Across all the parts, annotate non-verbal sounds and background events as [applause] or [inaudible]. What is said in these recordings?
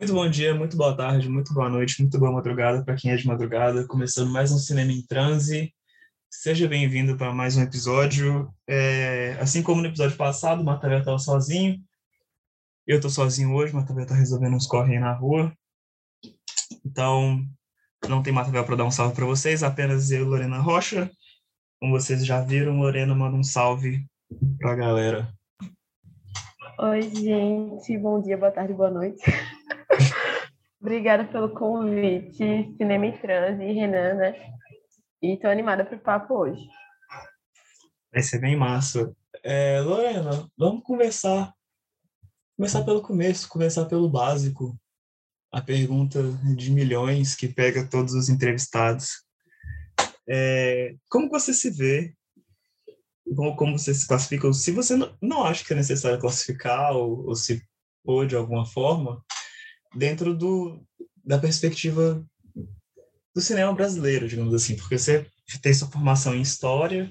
Muito bom dia, muito boa tarde, muito boa noite, muito boa madrugada para quem é de madrugada. Começando mais um Cinema em Transe. Seja bem-vindo para mais um episódio. É, assim como no episódio passado, o Matavel estava sozinho. Eu estou sozinho hoje, o Matavel está resolvendo uns corre na rua. Então, não tem Matavel para dar um salve para vocês, apenas eu e Lorena Rocha. Como vocês já viram, Lorena manda um salve para a galera. Oi, gente. Bom dia, boa tarde, boa noite. [laughs] Obrigada pelo convite, Cinema e Trans e Renan, né? E tô animada para o papo hoje. Vai ser bem massa. É, Lorena, vamos conversar. Começar pelo começo, começar pelo básico. A pergunta de milhões que pega todos os entrevistados. É, como você se vê? Como, como você se classifica? Se você não, não acha que é necessário classificar ou, ou se pôr de alguma forma, dentro do, da perspectiva do cinema brasileiro, digamos assim, porque você tem sua formação em história,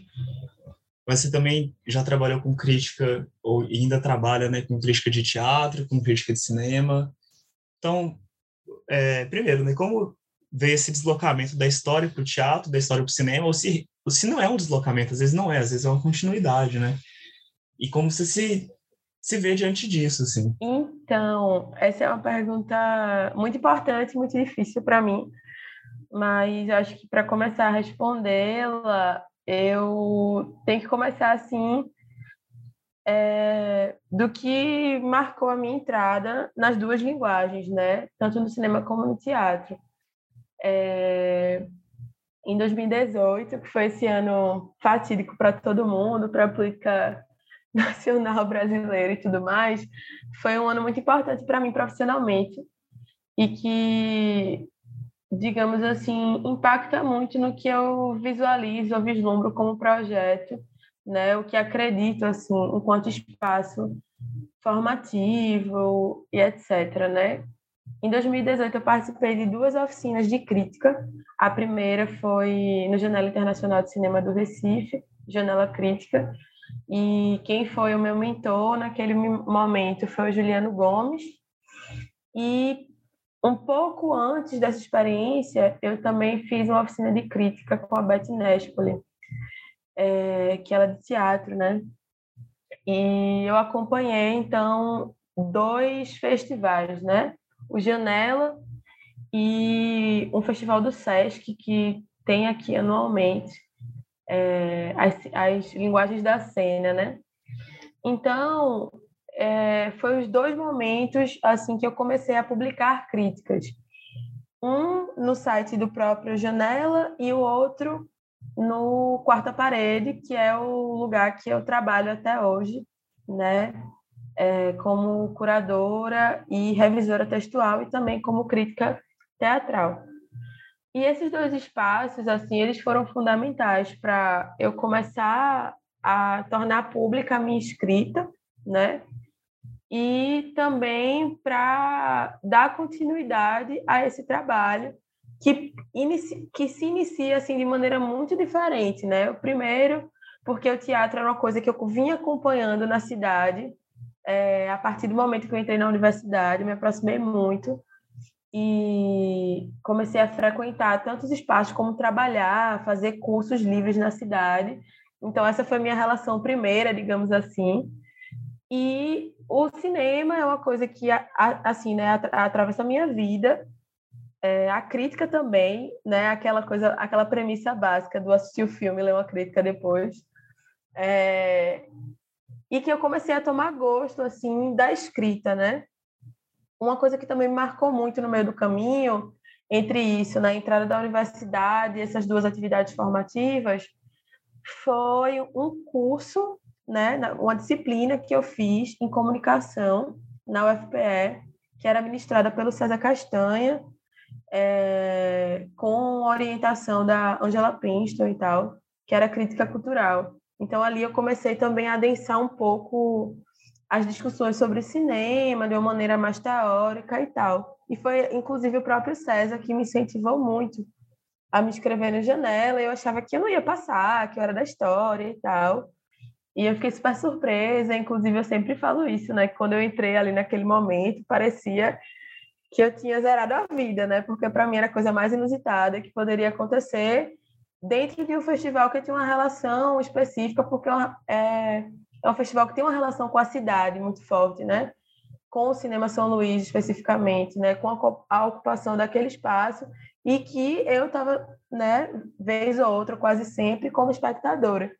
mas você também já trabalhou com crítica, ou ainda trabalha né, com crítica de teatro, com crítica de cinema. Então, é, primeiro, né, como ver esse deslocamento da história para o teatro, da história para o cinema, ou se, ou se não é um deslocamento, às vezes não é, às vezes é uma continuidade, né? E como você se se vê diante disso, assim? Então, essa é uma pergunta muito importante, muito difícil para mim, mas acho que para começar a respondê-la, eu tenho que começar assim é, do que marcou a minha entrada nas duas linguagens, né? Tanto no cinema como no teatro. É, em 2018, que foi esse ano fatídico para todo mundo, para a política [laughs] nacional brasileiro e tudo mais, foi um ano muito importante para mim profissionalmente e que, digamos assim, impacta muito no que eu visualizo, eu vislumbro como projeto, né? O que acredito assim, enquanto espaço formativo e etc, né? Em 2018 eu participei de duas oficinas de crítica. A primeira foi no Janela Internacional de Cinema do Recife, Janela Crítica, e quem foi o meu mentor naquele momento foi o Juliano Gomes. E um pouco antes dessa experiência, eu também fiz uma oficina de crítica com a Beth Nespoli, é, que ela é de teatro, né? E eu acompanhei, então, dois festivais, né? O Janela e um festival do Sesc, que tem aqui anualmente, é, as, as linguagens da cena, né? Então, é, foi os dois momentos assim que eu comecei a publicar críticas. Um no site do próprio Janela e o outro no Quarta Parede, que é o lugar que eu trabalho até hoje, né? É, como curadora e revisora textual e também como crítica teatral. E esses dois espaços, assim, eles foram fundamentais para eu começar a tornar pública a minha escrita, né? E também para dar continuidade a esse trabalho que, que se inicia assim de maneira muito diferente, né? O primeiro, porque o teatro era uma coisa que eu vinha acompanhando na cidade, é, a partir do momento que eu entrei na universidade, me aproximei muito e comecei a frequentar tantos espaços como trabalhar, fazer cursos livres na cidade. Então essa foi minha relação primeira, digamos assim. E o cinema é uma coisa que assim, né, atravessa a minha vida. É, a crítica também, né, aquela coisa, aquela premissa básica do assistir o filme e ler uma crítica depois. É, e que eu comecei a tomar gosto assim da escrita, né? Uma coisa que também me marcou muito no meio do caminho, entre isso, na entrada da universidade, essas duas atividades formativas, foi um curso, né, uma disciplina que eu fiz em comunicação na UFPE, que era ministrada pelo César Castanha, é, com orientação da Angela Princeton e tal, que era crítica cultural. Então ali eu comecei também a adensar um pouco as discussões sobre cinema de uma maneira mais teórica e tal. E foi, inclusive, o próprio César que me incentivou muito a me inscrever no Janela. Eu achava que eu não ia passar, que eu era da história e tal. E eu fiquei super surpresa. Inclusive, eu sempre falo isso, né? Que quando eu entrei ali naquele momento, parecia que eu tinha zerado a vida, né? Porque para mim era a coisa mais inusitada que poderia acontecer dentro de um festival que tinha uma relação específica, porque é, é um festival que tem uma relação com a cidade muito forte, né? Com o Cinema São Luís especificamente, né? Com a, ocupação daquele espaço e que eu estava, né? Vez ou outra, quase sempre como espectadora.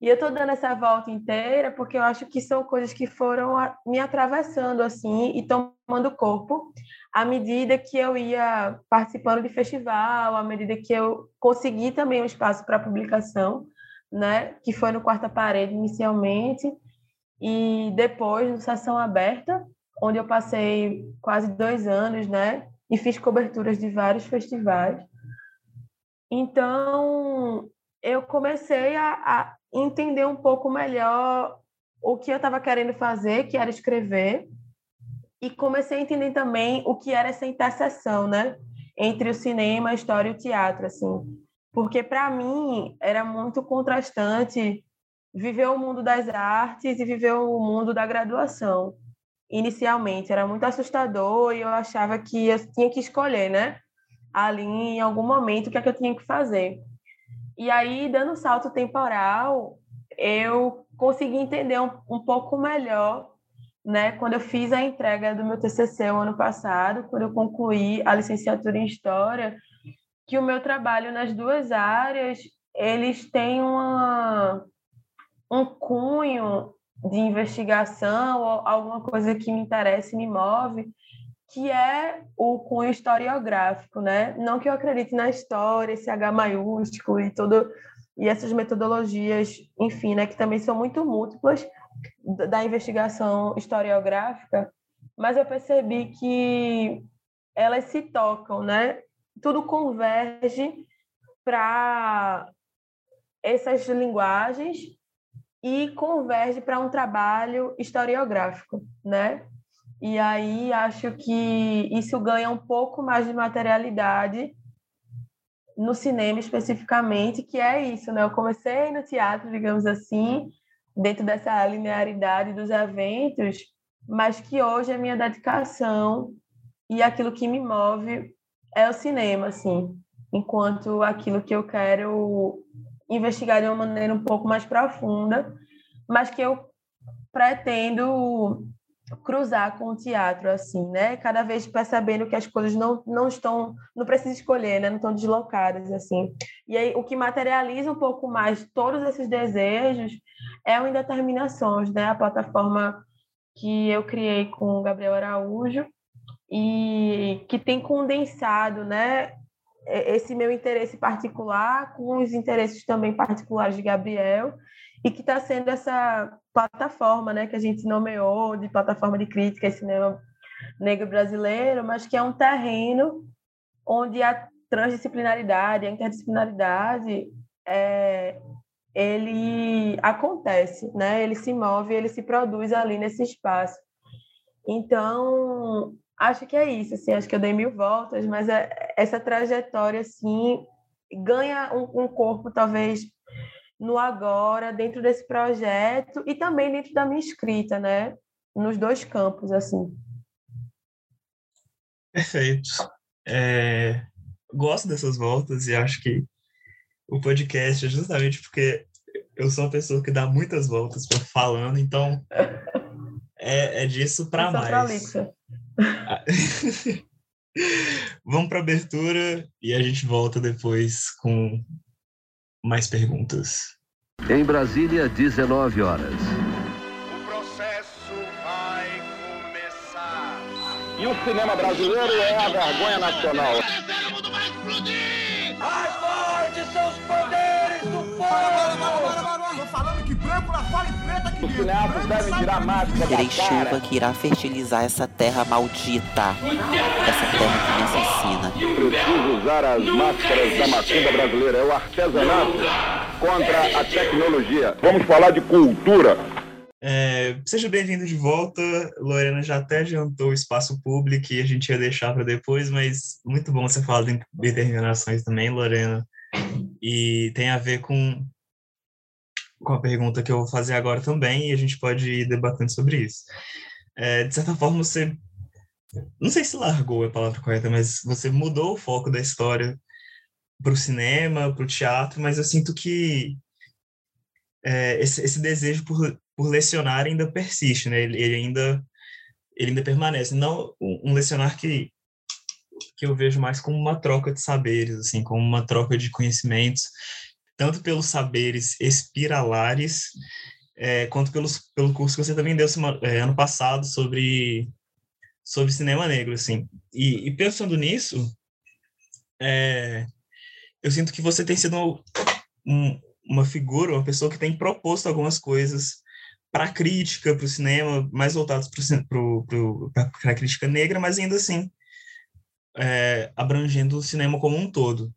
E eu estou dando essa volta inteira porque eu acho que são coisas que foram me atravessando assim e tomando corpo à medida que eu ia participando de festival, à medida que eu consegui também um espaço para publicação, né, que foi no Quarta Parede inicialmente e depois no Sessão Aberta, onde eu passei quase dois anos, né, e fiz coberturas de vários festivais. Então, eu comecei a, a entender um pouco melhor o que eu estava querendo fazer, que era escrever, e comecei a entender também o que era essa interseção, né, entre o cinema, a história e o teatro, assim, porque para mim era muito contrastante viver o mundo das artes e viver o mundo da graduação. Inicialmente era muito assustador e eu achava que eu tinha que escolher, né, ali em algum momento o que é que eu tinha que fazer. E aí, dando um salto temporal, eu consegui entender um, um pouco melhor, né, quando eu fiz a entrega do meu TCC o ano passado, quando eu concluí a licenciatura em História, que o meu trabalho nas duas áreas, eles têm uma, um cunho de investigação ou alguma coisa que me interessa e me move, que é o cunho historiográfico, né? Não que eu acredite na história, esse H maiúsculo e todo e essas metodologias, enfim, né, que também são muito múltiplas da investigação historiográfica, mas eu percebi que elas se tocam, né? Tudo converge para essas linguagens e converge para um trabalho historiográfico, né? E aí acho que isso ganha um pouco mais de materialidade no cinema especificamente, que é isso, né? Eu comecei no teatro, digamos assim, dentro dessa linearidade dos eventos, mas que hoje a minha dedicação e aquilo que me move é o cinema, assim, enquanto aquilo que eu quero investigar de uma maneira um pouco mais profunda, mas que eu pretendo cruzar com o teatro, assim, né? Cada vez percebendo que as coisas não, não estão, não precisa escolher, né? Não estão deslocadas, assim. E aí, o que materializa um pouco mais todos esses desejos é o Indeterminações, né? A plataforma que eu criei com o Gabriel Araújo e que tem condensado, né? Esse meu interesse particular com os interesses também particulares de Gabriel e que está sendo essa plataforma, né, que a gente nomeou de plataforma de crítica e cinema negro brasileiro, mas que é um terreno onde a transdisciplinaridade, a interdisciplinaridade, é, ele acontece, né? Ele se move, ele se produz ali nesse espaço. Então, acho que é isso, assim, acho que eu dei mil voltas, mas é, essa trajetória, assim, ganha um, um corpo talvez no agora, dentro desse projeto e também dentro da minha escrita, né? Nos dois campos, assim. Perfeito. É, gosto dessas voltas e acho que o podcast é justamente porque eu sou uma pessoa que dá muitas voltas falando, então é, é disso para mais. [laughs] Vamos para abertura e a gente volta depois com mais perguntas. Em Brasília, 19 horas. O processo vai começar. E o cinema brasileiro é a vergonha nacional. Mais fortes são os poderes do povo! Terei chuva que irá fertilizar essa terra maldita. Essa terra que me assassina. Preciso usar as máscaras da macumba brasileira. É o artesanato contra a tecnologia. Vamos falar de cultura. É, seja bem-vindo de volta. Lorena já até adiantou o espaço público e a gente ia deixar para depois, mas muito bom você falar de determinações também, Lorena. E tem a ver com, com a pergunta que eu vou fazer agora também, e a gente pode ir debatendo sobre isso. É, de certa forma, você não sei se largou é a palavra correta, mas você mudou o foco da história para o cinema, para o teatro, mas eu sinto que é, esse, esse, desejo por, por lecionar ainda persiste, né? Ele, ele, ainda ele ainda permanece. Não um, um lecionar que que eu vejo mais como uma troca de saberes, assim, como uma troca de conhecimentos, tanto pelos saberes espiralares, é, quanto pelos, pelo curso que você também deu é, ano passado sobre sobre cinema negro, assim. E, e pensando nisso, é, eu sinto que você tem sido um, uma figura, uma pessoa que tem proposto algumas coisas para crítica, para o cinema, mais voltados para a crítica negra, mas ainda assim é, abrangendo o cinema como um todo.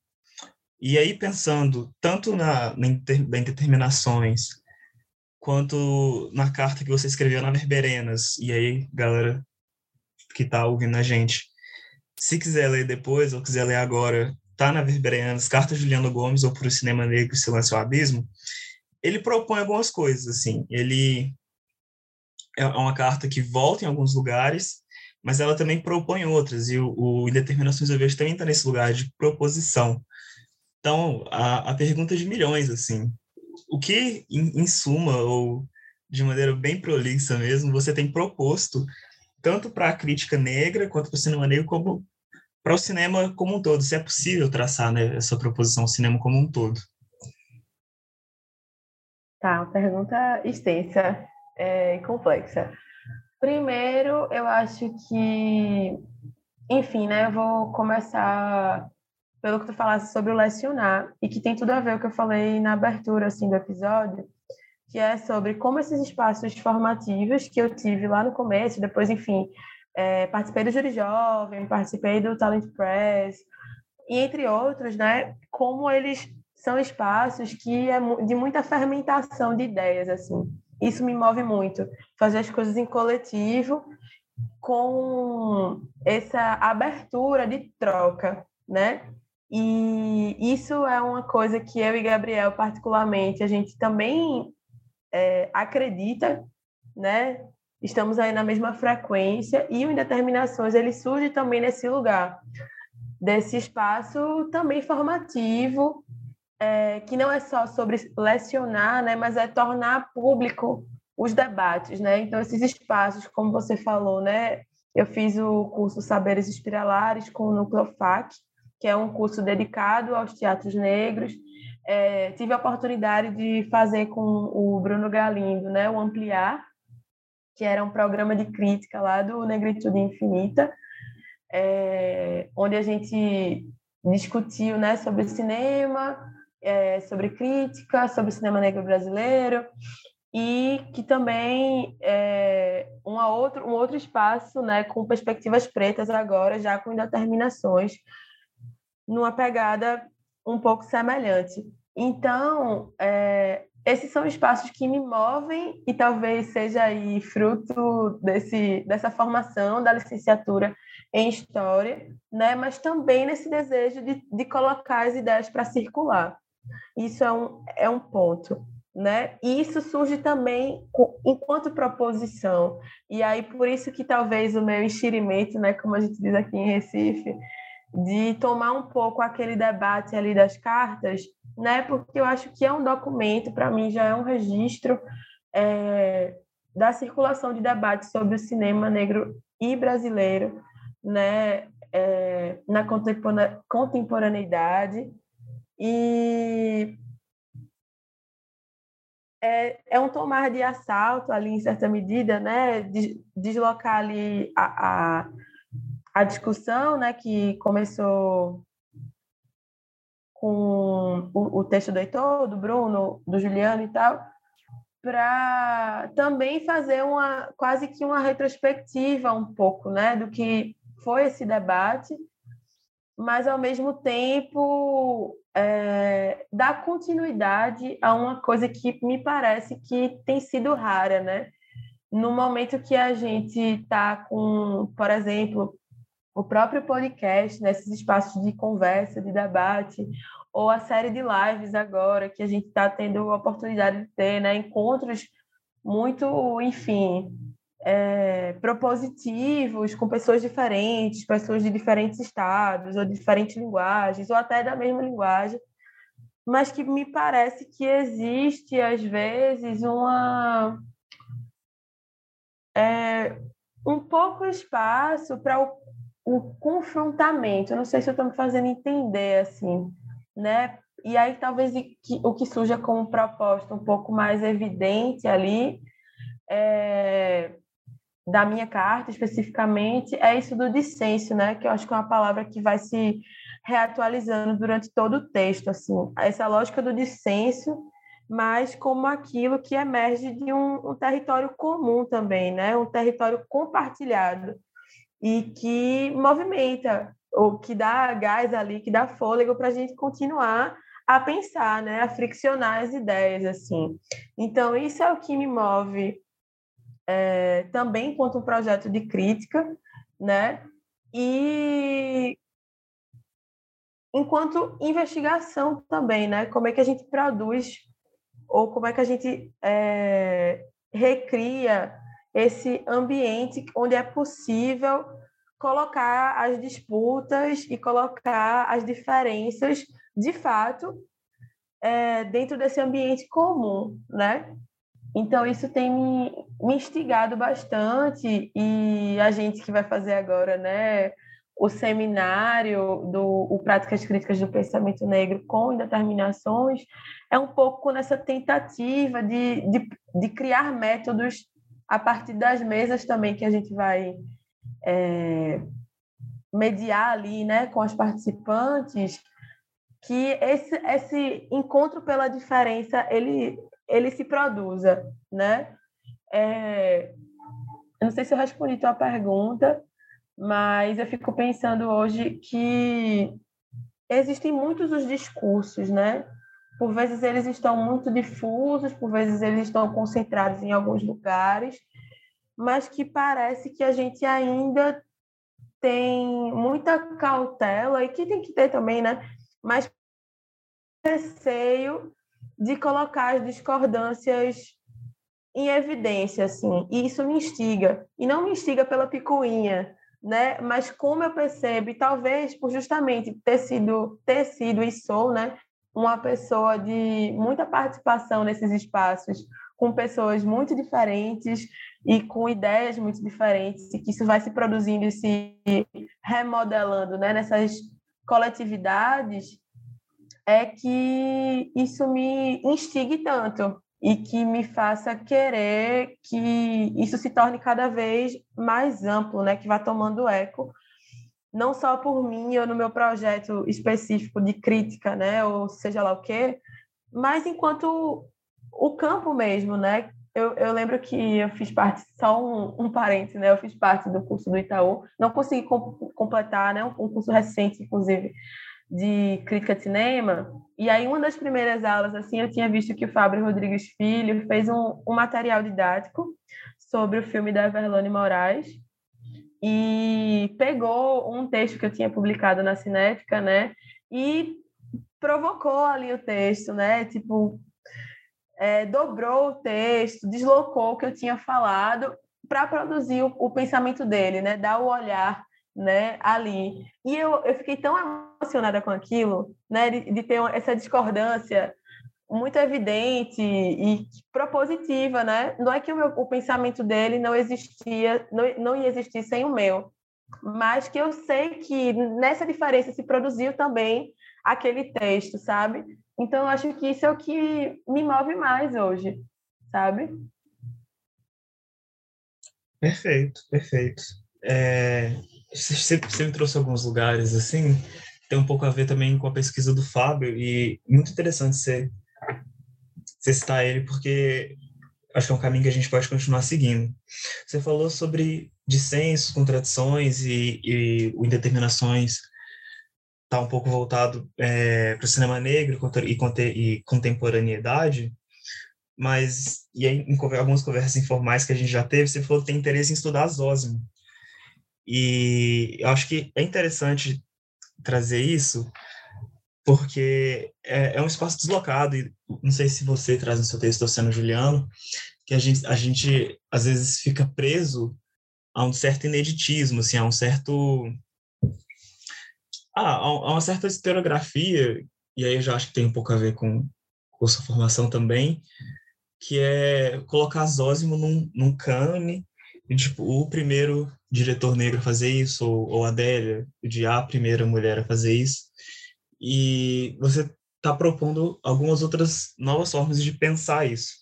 E aí, pensando tanto na, na, em determinações, quanto na carta que você escreveu na Verberenas, e aí, galera que está ouvindo a gente. Se quiser ler depois ou quiser ler agora, tá na Verbereanas, Carta Juliano Gomes ou para o Cinema Negro Silêncio ao Abismo, ele propõe algumas coisas, assim. Ele é uma carta que volta em alguns lugares, mas ela também propõe outras, e o, o Indeterminações eu vejo também está nesse lugar de proposição. Então, a, a pergunta de milhões, assim, o que, em, em suma, ou de maneira bem prolixa mesmo, você tem proposto tanto para a crítica negra quanto para o cinema negro, como para o cinema como um todo. Se é possível traçar né, essa proposição cinema como um todo. Tá, pergunta extensa é, e complexa. Primeiro, eu acho que, enfim, né, eu vou começar pelo que tu falaste sobre o lecionar e que tem tudo a ver com o que eu falei na abertura assim do episódio, que é sobre como esses espaços formativos que eu tive lá no começo, depois, enfim, é, participei do Júri Jovem, participei do Talent Press, e entre outros, né, como eles são espaços que é de muita fermentação de ideias, assim. Isso me move muito, fazer as coisas em coletivo, com essa abertura de troca, né? E isso é uma coisa que eu e Gabriel, particularmente, a gente também é, acredita, né? Estamos aí na mesma frequência e o Indeterminações ele surge também nesse lugar, desse espaço também formativo, é, que não é só sobre lecionar, né? Mas é tornar público os debates, né? Então esses espaços, como você falou, né? Eu fiz o curso Saberes Espiralares com o Núcleo FAC, que é um curso dedicado aos teatros negros. É, tive a oportunidade de fazer com o Bruno Galindo, né, o Ampliar, que era um programa de crítica lá do Negritude Infinita, é, onde a gente discutiu né, sobre cinema, é, sobre crítica, sobre cinema negro brasileiro, e que também é uma outro, um outro espaço né, com perspectivas pretas agora, já com indeterminações, numa pegada um pouco semelhante. Então, é, esses são espaços que me movem e talvez seja aí fruto desse, dessa formação da licenciatura em História, né? mas também nesse desejo de, de colocar as ideias para circular. Isso é um, é um ponto. Né? E isso surge também enquanto proposição. E aí, por isso que talvez o meu enxerimento, né, como a gente diz aqui em Recife, de tomar um pouco aquele debate ali das cartas, né? Porque eu acho que é um documento, para mim, já é um registro é, da circulação de debates sobre o cinema negro e brasileiro, né? É, na contemporaneidade e é, é um tomar de assalto ali em certa medida, né? Deslocar ali a, a a discussão, né, que começou com o, o texto do Heitor, do Bruno, do Juliano e tal, para também fazer uma quase que uma retrospectiva um pouco, né, do que foi esse debate, mas ao mesmo tempo é, dar continuidade a uma coisa que me parece que tem sido rara, né? No momento que a gente está com, por exemplo, o próprio podcast, nesses né, espaços de conversa, de debate, ou a série de lives agora, que a gente está tendo a oportunidade de ter, né, encontros muito, enfim, é, propositivos com pessoas diferentes, pessoas de diferentes estados, ou de diferentes linguagens, ou até da mesma linguagem, mas que me parece que existe, às vezes, uma. É, um pouco espaço para o, o confrontamento. Eu não sei se eu estou me fazendo entender assim, né? E aí talvez o que surja como proposta um pouco mais evidente ali é, da minha carta especificamente é isso do dissenso, né? Que eu acho que é uma palavra que vai se reatualizando durante todo o texto, assim, essa lógica do dissenso, mas como aquilo que emerge de um, um território comum também, né? Um território compartilhado e que movimenta ou que dá gás ali, que dá fôlego para a gente continuar a pensar, né, a friccionar as ideias assim. Então isso é o que me move é, também enquanto um projeto de crítica, né? E enquanto investigação também, né? Como é que a gente produz ou como é que a gente é, recria esse ambiente onde é possível colocar as disputas e colocar as diferenças de fato é, dentro desse ambiente comum, né? Então, isso tem me, instigado bastante e a gente que vai fazer agora, né, o seminário do o Práticas Críticas do Pensamento Negro com Indeterminações, é um pouco nessa tentativa de, de, de criar métodos a partir das mesas também que a gente vai é, mediar ali, né, com as participantes, que esse, esse encontro pela diferença, ele ele se produza, né? É, eu não sei se eu respondi tua pergunta, mas eu fico pensando hoje que existem muitos os discursos, né? Por vezes eles estão muito difusos, por vezes eles estão concentrados em alguns lugares, mas que parece que a gente ainda tem muita cautela e que tem que ter também, né? Mas receio de colocar as discordâncias em evidência, assim, e isso me instiga, e não me instiga pela picuinha, né, mas como eu percebo, e talvez por justamente ter sido, ter sido e sou, né, uma pessoa de muita participação nesses espaços, com pessoas muito diferentes e com ideias muito diferentes, e que isso vai se produzindo e se remodelando, né, nessas coletividades, é que isso me instigue tanto e que me faça querer que isso se torne cada vez mais amplo, né, que vá tomando eco, não só por mim ou no meu projeto específico de crítica, né, ou seja lá o quê, mas enquanto o campo mesmo, né? Eu, eu lembro que eu fiz parte, só um, um parênteses, né? Eu fiz parte do curso do Itaú, não consegui com, completar, né? Um, um curso recente, inclusive, de crítica de cinema, e aí uma das primeiras aulas, assim, eu tinha visto que o Fábio Rodrigues Filho fez um, um material didático sobre o filme da Verlone Moraes, e pegou um texto que eu tinha publicado na Cinética, né, e provocou ali o texto, né, tipo, é, dobrou o texto, deslocou o que eu tinha falado para produzir o, o pensamento dele, né, dar o olhar né, ali. E eu, eu fiquei tão emocionada com aquilo, né, de, de ter essa discordância muito evidente e propositiva, né? Não é que o, meu, o pensamento dele não existia, não, não ia existir sem o meu, mas que eu sei que nessa diferença se produziu também aquele texto, sabe? Então, eu acho que isso é o que me move mais hoje, sabe? Perfeito, perfeito. É, você, você me trouxe alguns lugares assim, tem um pouco a ver também com a pesquisa do Fábio, e muito interessante você, você citar ele, porque acho que é um caminho que a gente pode continuar seguindo. Você falou sobre dissensos, contradições e, e indeterminações está um pouco voltado é, para o cinema negro e, e contemporaneidade, mas e aí, em algumas conversas informais que a gente já teve, você falou que tem interesse em estudar Zósimo. E eu acho que é interessante trazer isso, porque é, é, um espaço deslocado, e não sei se você traz no seu texto, Luciano Juliano, que a gente, a gente às vezes fica preso a um certo ineditismo, assim, a um certo ah, a uma certa historiografia, e aí eu já acho que tem um pouco a ver com, com sua formação também, que é colocar Zósimo num, num cânone, e, tipo, o primeiro diretor negro a fazer isso, ou, ou Adélia, de a primeira mulher a fazer isso, e você está propondo algumas outras novas formas de pensar isso.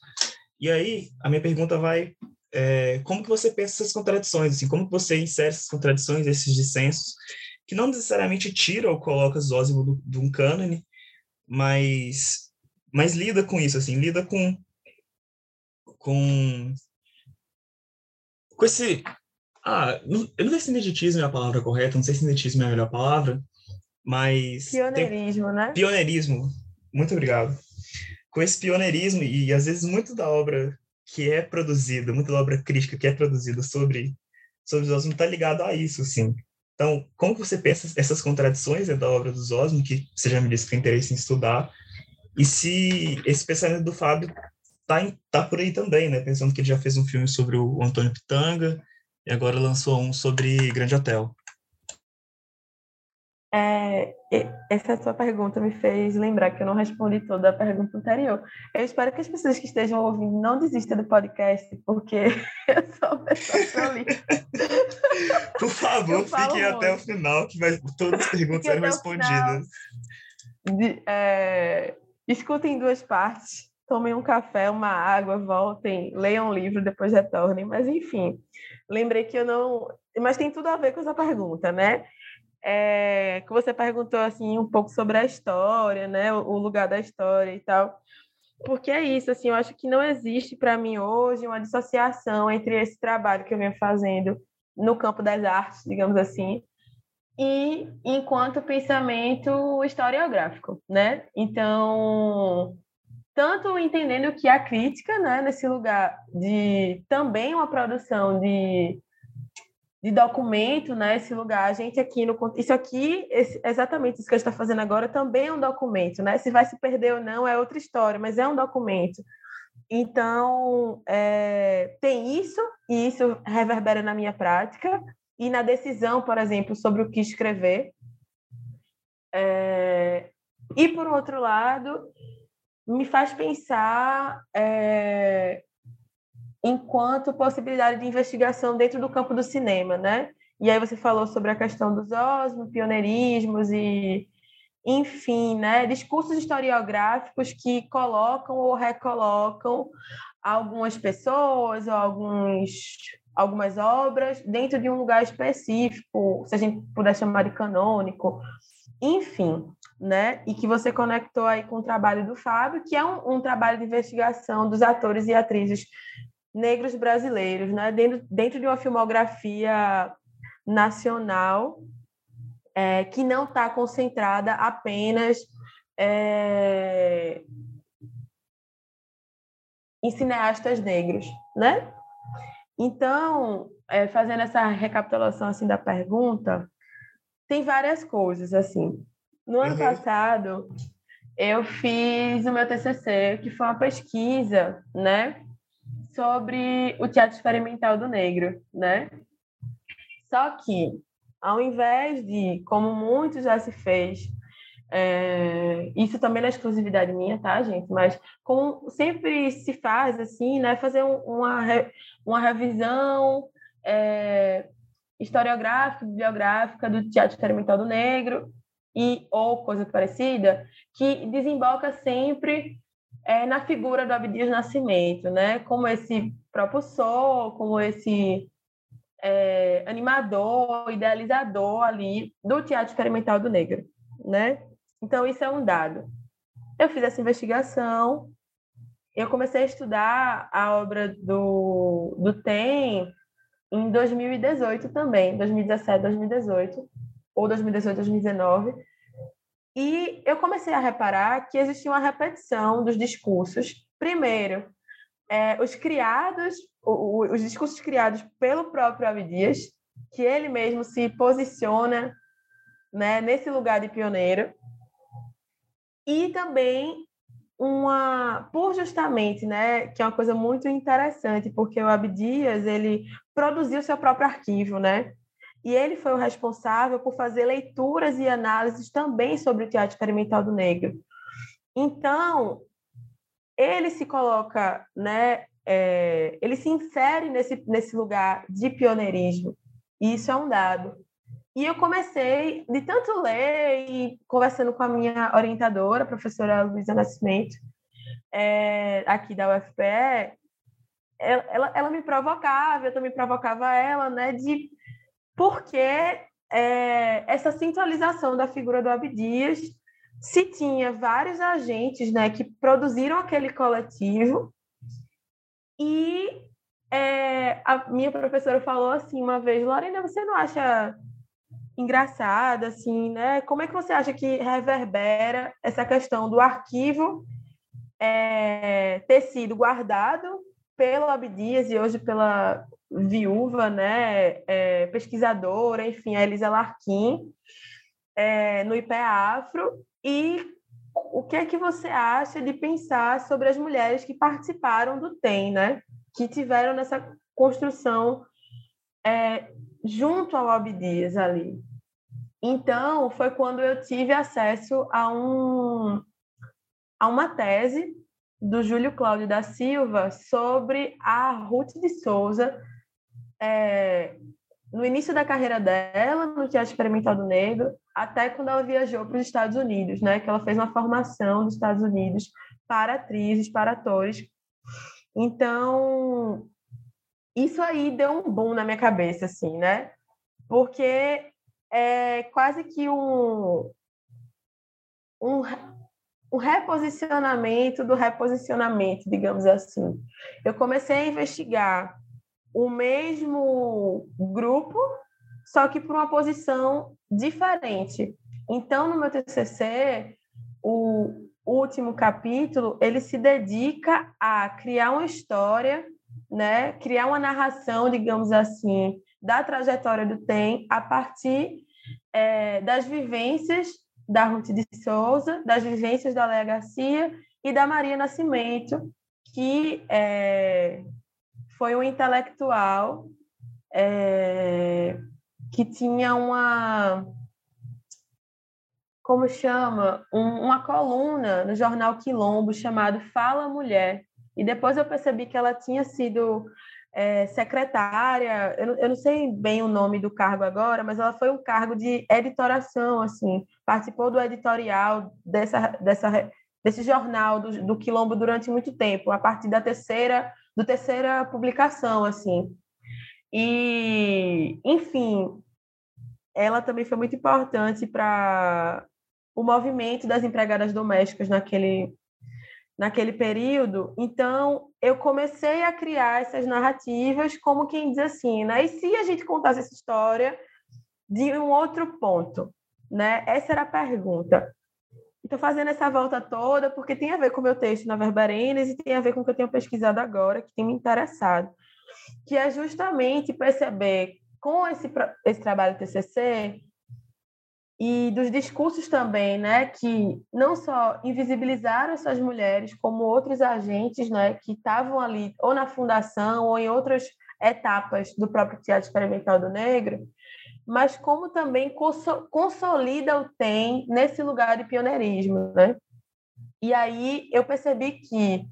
E aí, a minha pergunta vai, é, como que você pensa essas contradições, assim, como que você insere essas contradições, esses dissensos, que não necessariamente tira ou coloca Zósimo de um cânone, mas, mas lida com isso, assim, lida com, com, com esse... Ah, não, eu não sei se ineditismo é a palavra correta, não sei se ineditismo é a melhor palavra, mas... Pioneirismo, tem, né? Pioneirismo, muito obrigado. Com esse pioneirismo, e às vezes muito da obra que é produzida, muito da obra crítica que é produzida sobre, sobre Zósimo está ligado a isso, assim. Então, como você pensa essas contradições da obra do Zosmo, que você já me disse que tem interesse em estudar, e se esse pensamento do Fábio tá, tá por aí também, né? Pensando que ele já fez um filme sobre o Antônio Pitanga e agora lançou um sobre Grande Hotel. É, essa sua pergunta me fez lembrar que eu não respondi toda a pergunta anterior. Eu espero que as pessoas que estejam ouvindo não desistam do podcast, porque [laughs] eu sou uma pessoa prolífica. [laughs] Por favor, fiquem até o final, que vai, todas as perguntas serão respondidas. De, é, escutem duas partes, tomem um café, uma água, voltem, leiam um livro, depois retornem. Mas, enfim, lembrei que eu não... Mas tem tudo a ver com essa pergunta, né? É, que você perguntou assim um pouco sobre a história, né, o, lugar da história e tal. Porque é isso, assim, eu acho que não existe para mim hoje uma dissociação entre esse trabalho que eu venho fazendo no campo das artes, digamos assim, e enquanto pensamento historiográfico, né? Então, tanto entendendo que a crítica, né, nesse lugar de também uma produção de de documento, né? Esse lugar, a gente aqui no isso aqui, esse, exatamente isso que a gente está fazendo agora, também é um documento, né? Se vai se perder ou não é outra história, mas é um documento. Então é, tem isso e isso reverbera na minha prática e na decisão, por exemplo, sobre o que escrever. É, e por outro lado, me faz pensar é, enquanto possibilidade de investigação dentro do campo do cinema, né? E aí você falou sobre a questão dos osmos, pioneirismos e, enfim, né, discursos historiográficos que colocam ou recolocam algumas pessoas ou alguns, algumas obras dentro de um lugar específico, se a gente puder chamar de canônico, enfim, né? E que você conectou aí com o trabalho do Fábio, que é um, um trabalho de investigação dos atores e atrizes negros brasileiros, né? dentro, dentro de uma filmografia nacional é, que não está concentrada apenas é, em cineastas negros, né? Então, é, fazendo essa recapitulação assim da pergunta, tem várias coisas assim. No ano uhum. passado, eu fiz o meu TCC, que foi uma pesquisa, né, sobre o teatro experimental do negro, né? Só que, ao invés de, como muito já se fez, é, isso também não é exclusividade minha, tá, gente? Mas como sempre se faz, assim, né? Fazer uma, uma revisão é, historiográfica, bibliográfica do teatro experimental do negro e ou coisa parecida, que desemboca sempre é, na figura do Abdias Nascimento, né? Como esse propulsor, como esse é, animador, idealizador ali do teatro experimental do negro, né? Então isso é um dado. Eu fiz essa investigação, eu comecei a estudar a obra do, do TEM em 2018 também, 2017, 2018, ou 2018, 2019, e eu comecei a reparar que existia uma repetição dos discursos. Primeiro, é, os criados, o, o, os discursos criados pelo próprio Abdias, que ele mesmo se posiciona né, nesse lugar de pioneiro, e também uma, por justamente, né, que é uma coisa muito interessante, porque o Abdias, ele produziu seu próprio arquivo, né? E ele foi o responsável por fazer leituras e análises também sobre o teatro experimental do negro. Então, ele se coloca, né, é, ele se insere nesse, nesse lugar de pioneirismo. E isso é um dado. E eu comecei, de tanto ler e conversando com a minha orientadora, a professora Luísa Nascimento, é, aqui da UFPE, ela, ela, ela, me provocava, eu também provocava ela, né, de por que é, essa centralização da figura do Abdias se tinha vários agentes né, que produziram aquele coletivo e é, a minha professora falou assim uma vez, Lorena, você não acha engraçada, assim, né? Como é que você acha que reverbera essa questão do arquivo é, ter sido guardado pelo Abdias e hoje pela viúva, né, é, pesquisadora, enfim, a Elisa Larquim, é, no IPE Afro, e o que é que você acha de pensar sobre as mulheres que participaram do TEM, né, que tiveram nessa construção é, junto ao Abdias ali. Então, foi quando eu tive acesso a, um, a uma tese do Júlio Cláudio da Silva sobre a Ruth de Souza, é, no início da carreira dela, no Teatro Experimental do Negro, até quando ela viajou para os Estados Unidos, né? Que ela fez uma formação nos Estados Unidos para atrizes, para atores. Então, isso aí deu um boom na minha cabeça, assim, né? Porque é quase que um, um, um reposicionamento do reposicionamento, digamos assim. Eu comecei a investigar o mesmo grupo, só que por uma posição diferente. Então, no meu TCC, o último capítulo, ele se dedica a criar uma história, né? criar uma narração, digamos assim, da trajetória do TEM a partir é, das vivências da Ruth de Souza, das vivências da Léa Garcia e da Maria Nascimento, que é, foi um intelectual é, que tinha uma como chama? Um, uma coluna no jornal Quilombo chamado Fala Mulher. E depois eu percebi que ela tinha sido é, secretária. Eu eu não sei bem o nome do cargo agora mas ela foi um cargo de editoração assim. Participou do editorial dessa dessa desse jornal do, do Quilombo durante muito tempo a partir da terceira do terceira publicação, assim. E, enfim, ela também foi muito importante para o movimento das empregadas domésticas naquele, naquele período. Então, eu comecei a criar essas narrativas como quem diz assim, né? E se a gente contasse essa história de um outro ponto, né? Essa era a pergunta. Estou fazendo essa volta toda porque tem a ver com o meu texto na Verbarenes e tem a ver com o que eu tenho pesquisado agora, que tem me interessado, que é justamente perceber com esse, esse trabalho TCC e dos discursos também, né, que não só invisibilizaram essas mulheres como outros agentes, né, que estavam ali ou na fundação ou em outras etapas do próprio teatro experimental do negro, mas como também consolida o TEM nesse lugar de pioneirismo, né? E aí eu percebi que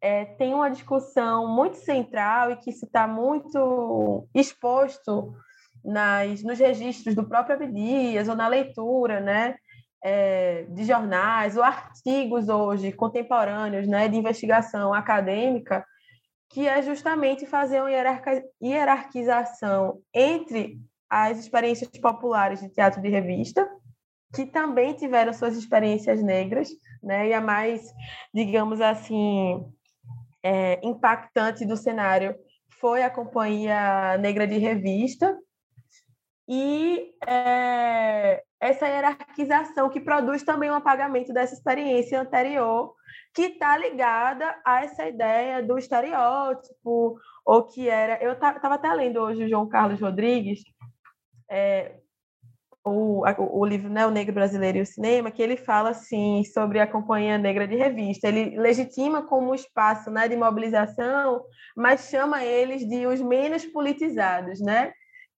é, tem uma discussão muito central e que isso está muito exposto nas, nos registros do próprio Abdias ou na leitura, né? É, de jornais ou artigos hoje contemporâneos, né, de investigação acadêmica, que é justamente fazer uma hierarquização entre as experiências populares de teatro de revista, que também tiveram suas experiências negras, né? E a mais, digamos assim, é, impactante do cenário foi a Companhia Negra de Revista, e é, essa hierarquização que produz também um apagamento dessa experiência anterior, que está ligada a essa ideia do estereótipo, ou que era. Eu estava até lendo hoje o João Carlos Rodrigues, é, o, o livro né, O Negro Brasileiro e o Cinema, que ele fala assim sobre a Companhia Negra de Revista. Ele legitima como espaço né, de mobilização, mas chama eles de os menos politizados, né?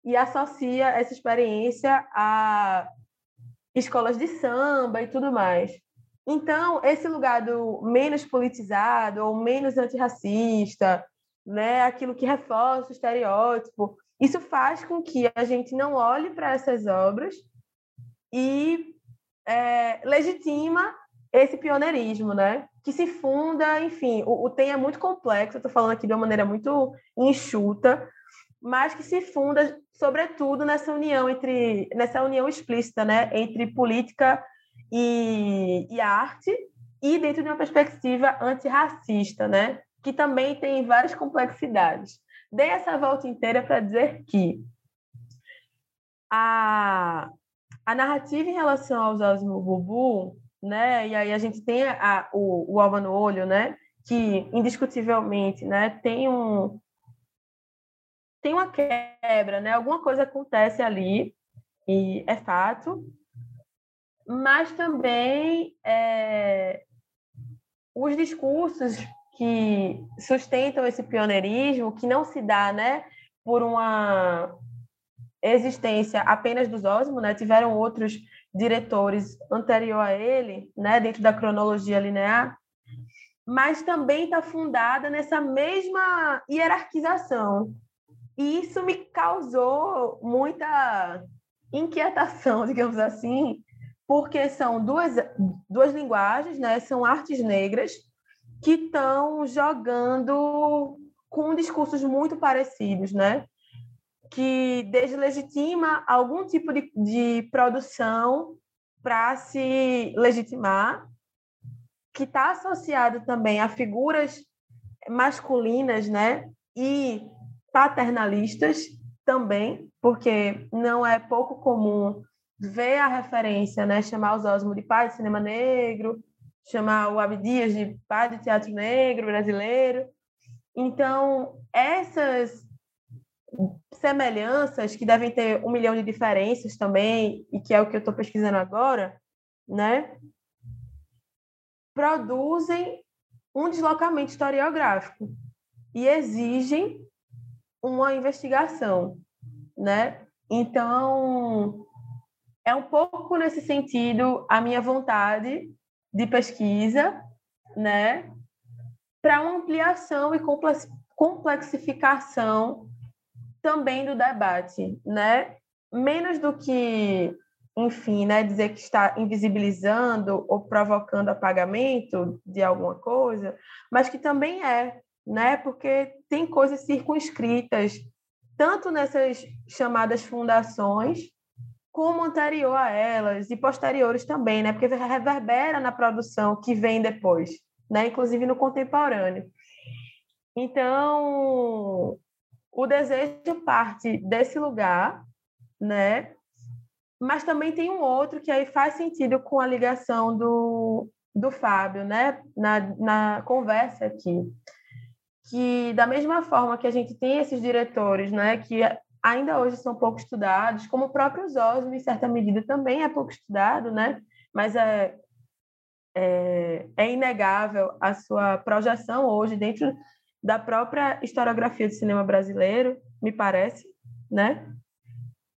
E associa essa experiência a escolas de samba e tudo mais. Então, esse lugar do menos politizado ou menos antirracista, né, aquilo que reforça o estereótipo, isso faz com que a gente não olhe para essas obras e é, legitima esse pioneirismo, né? Que se funda, enfim, o, o TEM é muito complexo, estou falando aqui de uma maneira muito enxuta, mas que se funda, sobretudo, nessa união entre nessa união explícita, né, entre política e, e arte, e dentro de uma perspectiva antirracista, né, que também tem várias complexidades dei essa volta inteira para dizer que a, a narrativa em relação aos Osmo Bubu, né, e aí a gente tem a, o, o Alba no Olho, né, que indiscutivelmente né, tem um tem uma quebra, né? Alguma coisa acontece ali e é fato, mas também é, os discursos que sustentam esse pioneirismo, que não se dá né, por uma existência apenas dos Osmo, né? tiveram outros diretores anterior a ele, né, dentro da cronologia linear, mas também está fundada nessa mesma hierarquização. E isso me causou muita inquietação, [laughs] digamos assim, porque são duas, duas linguagens, né? são artes negras, que estão jogando com discursos muito parecidos, né? Que deslegitima algum tipo de, de produção para se legitimar, que está associado também a figuras masculinas, né? E paternalistas também, porque não é pouco comum ver a referência, né? Chamar os Osmo de pai de cinema negro, chamar o Abdias de pai de teatro negro brasileiro. Então, essas semelhanças, que devem ter um milhão de diferenças também, e que é o que eu estou pesquisando agora, né, produzem um deslocamento historiográfico e exigem uma investigação, né? Então, é um pouco nesse sentido a minha vontade de pesquisa, né, para uma ampliação e complexificação também do debate, né? Menos do que, enfim, né, dizer que está invisibilizando ou provocando apagamento de alguma coisa, mas que também é, né? Porque tem coisas circunscritas tanto nessas chamadas fundações como anterior a elas e posteriores também, né? Porque reverbera na produção que vem depois, né? Inclusive no contemporâneo. Então, o desejo parte desse lugar, né? Mas também tem um outro que aí faz sentido com a ligação do, do Fábio, né? Na, na conversa aqui. Que, da mesma forma que a gente tem esses diretores, né? Que ainda hoje são pouco estudados, como o próprio Osmo, em certa medida, também é pouco estudado, né? mas é, é, é inegável a sua projeção hoje dentro da própria historiografia do cinema brasileiro, me parece, né?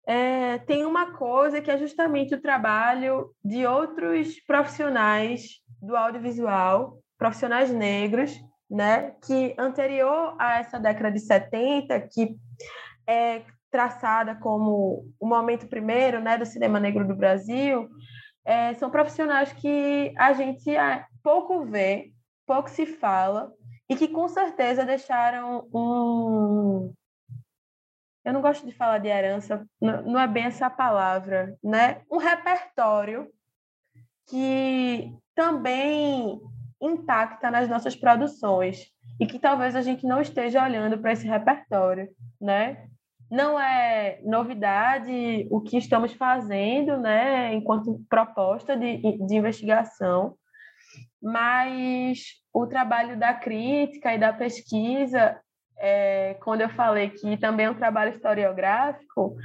É, tem uma coisa que é justamente o trabalho de outros profissionais do audiovisual, profissionais negros, né, que anterior a essa década de 70, que é, traçada como o momento primeiro né, do cinema negro do Brasil, é, são profissionais que a gente é, pouco vê, pouco se fala, e que com certeza deixaram um. Eu não gosto de falar de herança, não é bem essa palavra, né? Um repertório que também impacta nas nossas produções e que talvez a gente não esteja olhando para esse repertório, né? Não é novidade o que estamos fazendo, né, enquanto proposta de, de investigação, mas o trabalho da crítica e da pesquisa, é, quando eu falei que também é um trabalho historiográfico,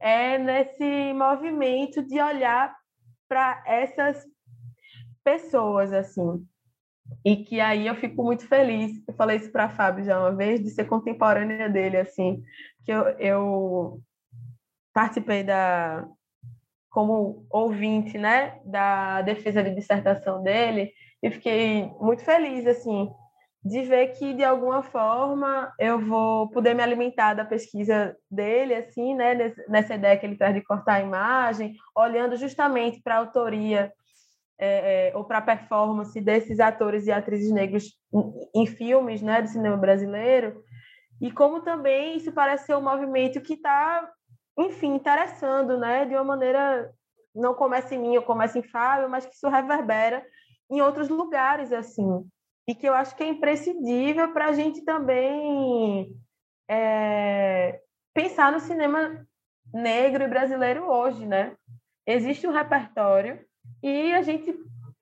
é nesse movimento de olhar para essas pessoas, assim. E que aí eu fico muito feliz. Eu falei isso para Fábio já uma vez, de ser contemporânea dele, assim. Que eu, eu participei da como ouvinte, né, da defesa de dissertação dele, e fiquei muito feliz, assim, de ver que de alguma forma eu vou poder me alimentar da pesquisa dele, assim, né, nessa ideia que ele traz de cortar a imagem, olhando justamente para a autoria é, é, ou para a performance desses atores e atrizes negros em, em, filmes, né, do cinema brasileiro, e como também isso parece ser um movimento que está, enfim, interessando, né, de uma maneira não começa em mim ou começa em Fábio, mas que isso reverbera em outros lugares, assim, e que eu acho que é imprescindível para a gente também é, pensar no cinema negro e brasileiro hoje, né? Existe um repertório e a gente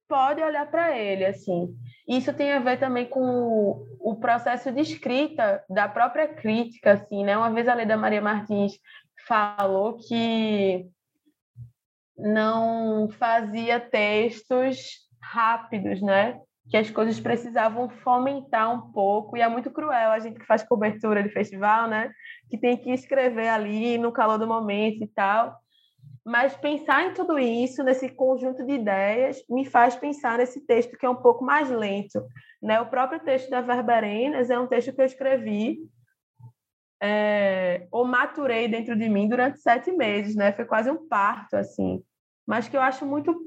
pode olhar para ele, assim. Isso tem a ver também com o, processo de escrita da própria crítica, assim, né? Uma vez a Leda Maria Martins falou que não fazia textos rápidos, né? que as coisas precisavam fomentar um pouco, e é muito cruel a gente que faz cobertura de festival, né? Que tem que escrever ali no calor do momento e tal. Mas pensar em tudo isso, nesse conjunto de ideias, me faz pensar nesse texto que é um pouco mais lento. Né? O próprio texto da Verberenas é um texto que eu escrevi é, ou maturei dentro de mim durante sete meses, né? Foi quase um parto, assim. Mas que eu acho muito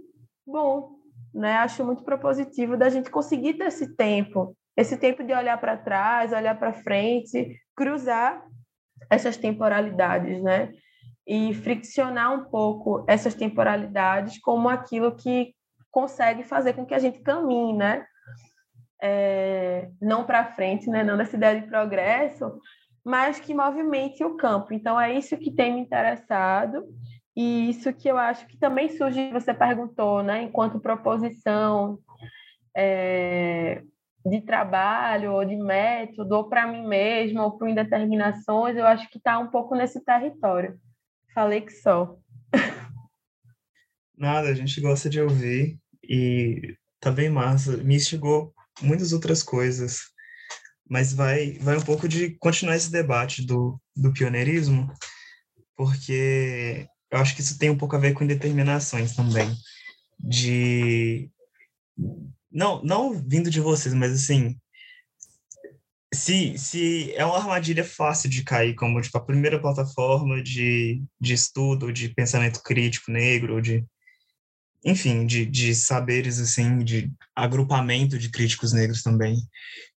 bom, né? Acho muito propositivo da gente conseguir ter esse tempo, esse tempo de olhar para trás, olhar para frente, cruzar essas temporalidades, né? E friccionar um pouco essas temporalidades como aquilo que consegue fazer com que a gente caminhe, né? É, não para frente, né? Não nessa ideia de progresso, mas que movimente o campo. Então é isso que tem me interessado e isso que eu acho que também surge, você perguntou, né, enquanto proposição é, de trabalho ou de método, ou para mim mesma, ou para indeterminações, eu acho que está um pouco nesse território. Falei que só. Nada, a gente gosta de ouvir e tá bem massa. Me instigou muitas outras coisas, mas vai, vai um pouco de continuar esse debate do, do pioneirismo, porque eu acho que isso tem um pouco a ver com indeterminações também. De. Não, não vindo de vocês, mas assim. Se, se é uma armadilha fácil de cair, como tipo, a primeira plataforma de, de estudo, de pensamento crítico negro, de enfim, de, de saberes, assim, de agrupamento de críticos negros também.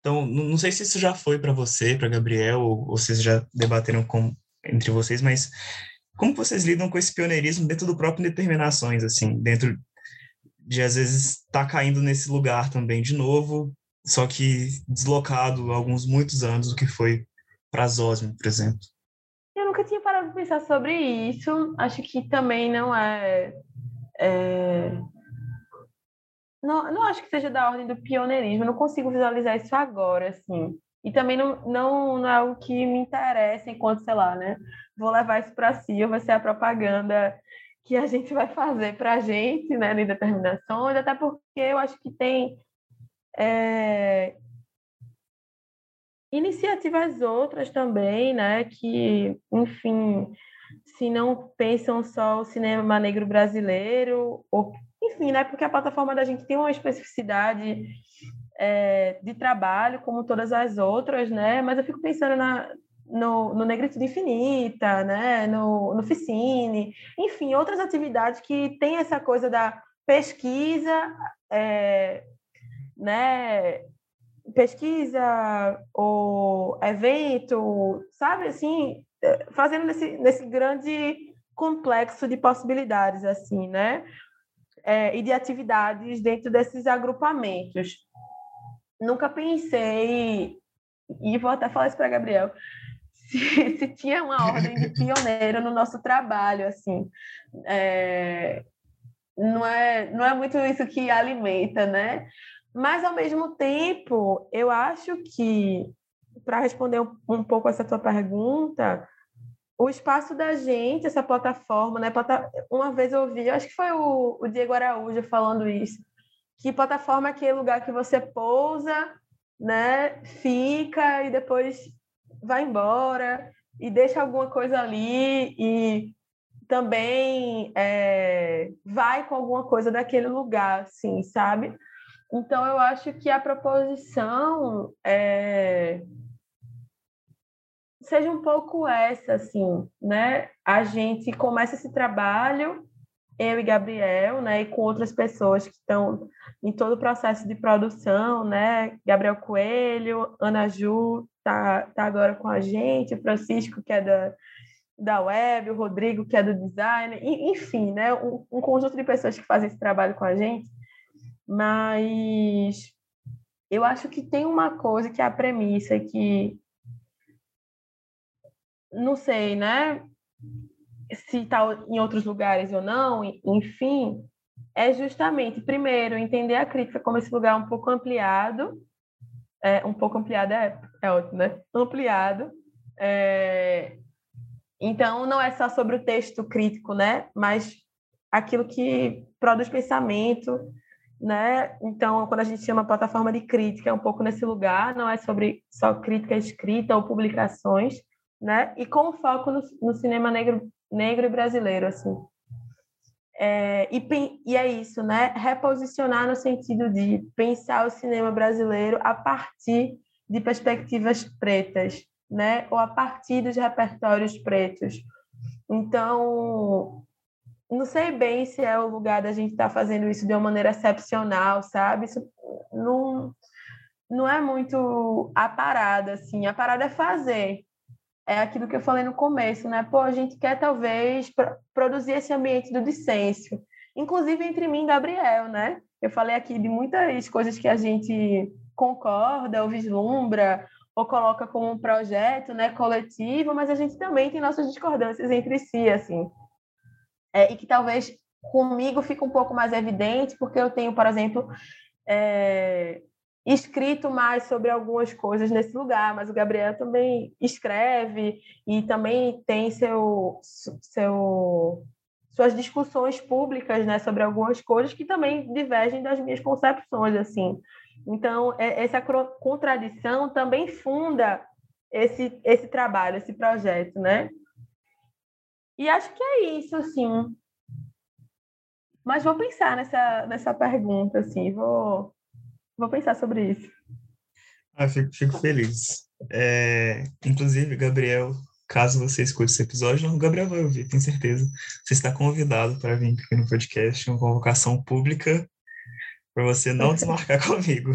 Então, não sei se isso já foi para você, para Gabriel, ou, ou vocês já debateram com, entre vocês, mas como vocês lidam com esse pioneirismo dentro do próprio Determinações, assim, dentro de, às vezes, estar tá caindo nesse lugar também de novo, só que deslocado alguns muitos anos do que foi para Zosme, por exemplo? Eu nunca tinha parado de pensar sobre isso. Acho que também não é, é... Não, não acho que seja da ordem do pioneirismo. Não consigo visualizar isso agora, assim. E também não, não, não é o que me interessa enquanto, sei lá, né? Vou levar isso para si, vai ser a propaganda que a gente vai fazer para a gente, né, em determinações, até porque eu acho que tem é, iniciativas outras também, né, que, enfim, se não pensam só o cinema negro brasileiro, ou, enfim, né, porque a plataforma da gente tem uma especificidade é, de trabalho, como todas as outras, né? Mas eu fico pensando na, no, no Negritude Infinita, né? no, no Ficine, enfim, outras atividades que tem essa coisa da pesquisa, é, né? pesquisa ou evento, sabe, assim, é, fazendo nesse, nesse grande complexo de possibilidades, assim, né? É, e de atividades dentro desses agrupamentos nunca pensei, e vou até falar isso para Gabriel, [laughs] se, se, tinha uma ordem de [laughs] pioneiro no nosso trabalho, assim. É, não, é, não é muito isso que alimenta, né? Mas, ao mesmo tempo, eu acho que, para responder um, pouco essa tua pergunta, o espaço da gente, essa plataforma, né? Uma vez eu ouvi, acho que foi o, o Diego Araújo falando isso, que plataforma é aquele lugar que você pousa, né? Fica e depois vai embora e deixa alguma coisa ali e também é, vai com alguma coisa daquele lugar, assim, sabe? Então eu acho que a proposição é, seja um pouco essa, assim, né? A gente começa esse trabalho, eu e Gabriel, né? E com outras pessoas que estão em todo o processo de produção, né? Gabriel Coelho, Ana Ju tá, tá agora com a gente, o Francisco, que é da, da web, o Rodrigo, que é do design, enfim, né? Um, um conjunto de pessoas que fazem esse trabalho com a gente. Mas eu acho que tem uma coisa que é a premissa que não sei, né? Se está em outros lugares ou não, enfim, é justamente, primeiro, entender a crítica como esse lugar um pouco ampliado, é, um pouco ampliado é, é ótimo, né? Ampliado. É, então, não é só sobre o texto crítico, né? Mas aquilo que produz pensamento, né? Então, quando a gente chama plataforma de crítica, é um pouco nesse lugar, não é sobre só crítica escrita ou publicações, né? E com foco no, no cinema negro, negro e brasileiro, assim. É, e, e é isso, né? Reposicionar no sentido de pensar o cinema brasileiro a partir de perspectivas pretas, né? Ou a partir dos repertórios pretos. Então, não sei bem se é o lugar da gente estar tá fazendo isso de uma maneira excepcional, sabe? Isso não, não é muito a parada, assim. A parada é fazer, é aquilo que eu falei no começo, né? Pô, a gente quer talvez produzir esse ambiente do dissenso, inclusive entre mim e Gabriel, né? Eu falei aqui de muitas coisas que a gente concorda ou vislumbra ou coloca como um projeto, né, coletivo, mas a gente também tem nossas discordâncias entre si, assim. É, e que talvez comigo fica um pouco mais evidente, porque eu tenho, por exemplo, é, escrito mais sobre algumas coisas nesse lugar, mas o Gabriel também escreve e também tem seu, seu suas discussões públicas, né, sobre algumas coisas que também divergem das minhas concepções, assim. Então, é, essa contradição também funda esse, esse trabalho, esse projeto, né? E acho que é isso, assim. Mas vou pensar nessa, nessa pergunta, assim, vou Vou pensar sobre isso. Ah, fico, fico feliz. É, inclusive, Gabriel, caso você escute esse episódio, não, o Gabriel vai ouvir, tenho certeza. Você está convidado para vir aqui no podcast, uma convocação pública para você não desmarcar [laughs] comigo.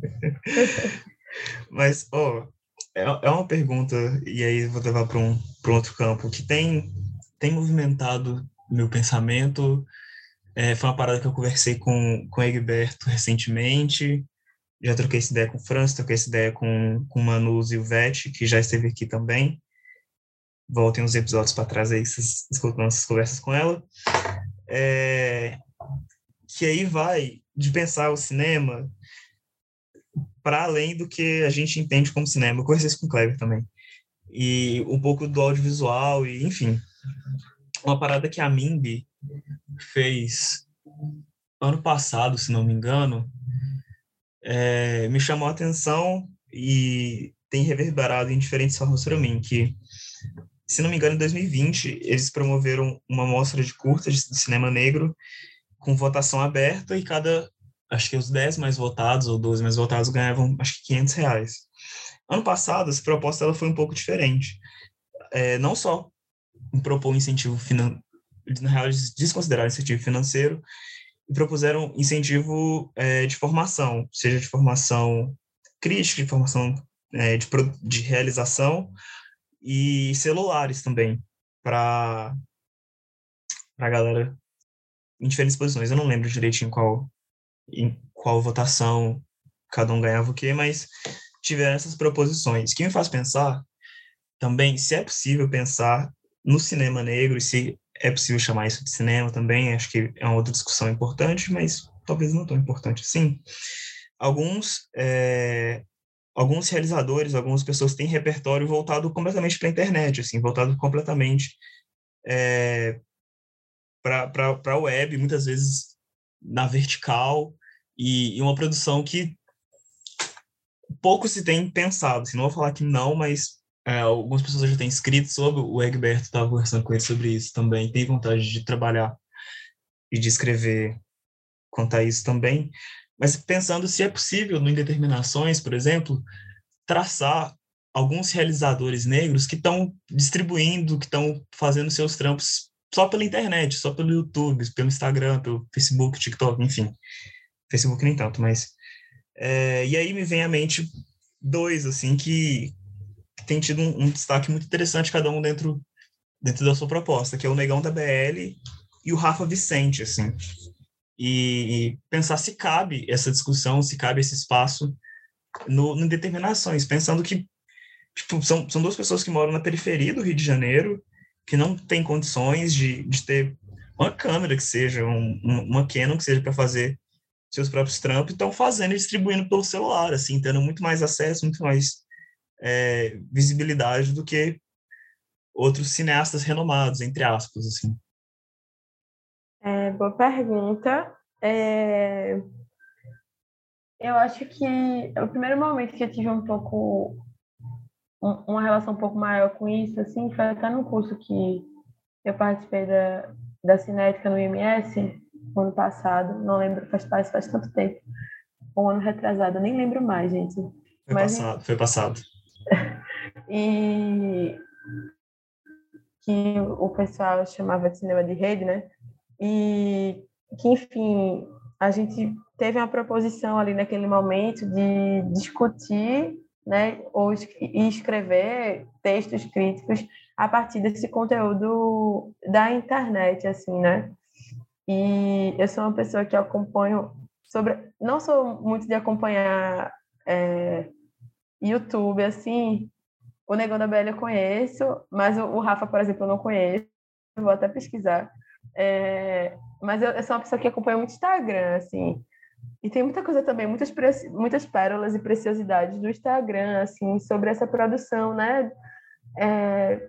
[laughs] Mas, ó, oh, é, é uma pergunta, e aí vou levar para um, um outro campo, que tem, tem movimentado meu pensamento, é, foi uma parada que eu conversei com, com o Egberto recentemente. Já troquei essa ideia com o França, troquei essa ideia com, com o Manus o Vete, que já esteve aqui também. Voltem os episódios para trás aí, vocês escutam nossas conversas com ela. É, que aí vai de pensar o cinema para além do que a gente entende como cinema. Eu conversei isso com o Kleber também. E um pouco do audiovisual, e enfim. Uma parada que a Mimbi fez ano passado, se não me engano, é, me chamou a atenção e tem reverberado em diferentes formas para mim, que, se não me engano, em 2020, eles promoveram uma mostra de curtas de cinema negro com votação aberta e cada, acho que os 10 mais votados ou 12 mais votados ganhavam, acho que 500 reais. Ano passado, essa proposta ela foi um pouco diferente. É, não só propor um incentivo na real, eles desconsideraram incentivo financeiro e propuseram incentivo é, de formação, seja de formação crítica, de formação é, de, de realização e celulares também, para a galera em diferentes posições. Eu não lembro direitinho qual, em qual votação cada um ganhava o quê, mas tiveram essas proposições, que me faz pensar também se é possível pensar no cinema negro e se é possível chamar isso de cinema também, acho que é uma outra discussão importante, mas talvez não tão importante assim. Alguns é, alguns realizadores, algumas pessoas têm repertório voltado completamente para a internet, assim, voltado completamente é, para a web, muitas vezes na vertical, e, e, uma produção que pouco se tem pensado. Assim, não vou falar que não, mas algumas pessoas já têm escrito sobre, o Egberto estava conversando com ele sobre isso também, tem vontade de trabalhar e de escrever quanto a isso também, mas pensando se é possível, no Indeterminações, por exemplo, traçar alguns realizadores negros que estão distribuindo, que estão fazendo seus trampos só pela internet, só pelo YouTube, pelo Instagram, pelo Facebook, TikTok, enfim. Facebook nem tanto, mas... É, e aí me vem à mente dois, assim, que, tem tido um, um, destaque muito interessante, cada um dentro, dentro da sua proposta, que é o Negão da BL e o Rafa Vicente, assim. E, pensar se cabe essa discussão, se cabe esse espaço no, no determinações, pensando que tipo, são, são duas pessoas que moram na periferia do Rio de Janeiro, que não têm condições de, de ter uma câmera que seja, um, uma Canon que seja para fazer seus próprios trampos, estão fazendo e distribuindo pelo celular, assim, tendo muito mais acesso, muito mais é, visibilidade do que outros cineastas renomados, entre aspas, assim. É, boa pergunta. É... Eu acho que o primeiro momento que eu tive um pouco uma relação um pouco maior com isso, assim, foi até no curso que eu participei da, da cinética no IMS no ano passado, não lembro, faz, faz, faz tanto tempo, um ano retrasado, nem lembro mais, gente. Foi Mas, passado, foi passado. E que o pessoal chamava de cinema de rede, né? e que, enfim, a gente teve uma proposição ali naquele momento de discutir né, ou escrever textos críticos a partir desse conteúdo da internet, assim, né? E eu sou uma pessoa que acompanho sobre, não sou muito de acompanhar é, YouTube, assim. O Negão da BL eu conheço, mas o, o Rafa, por exemplo, eu não conheço. Vou até pesquisar. É, mas eu, eu, sou uma pessoa que acompanha muito Instagram, assim. E tem muita coisa também, muitas, muitas pérolas e preciosidades do Instagram, assim, sobre essa produção, né? É,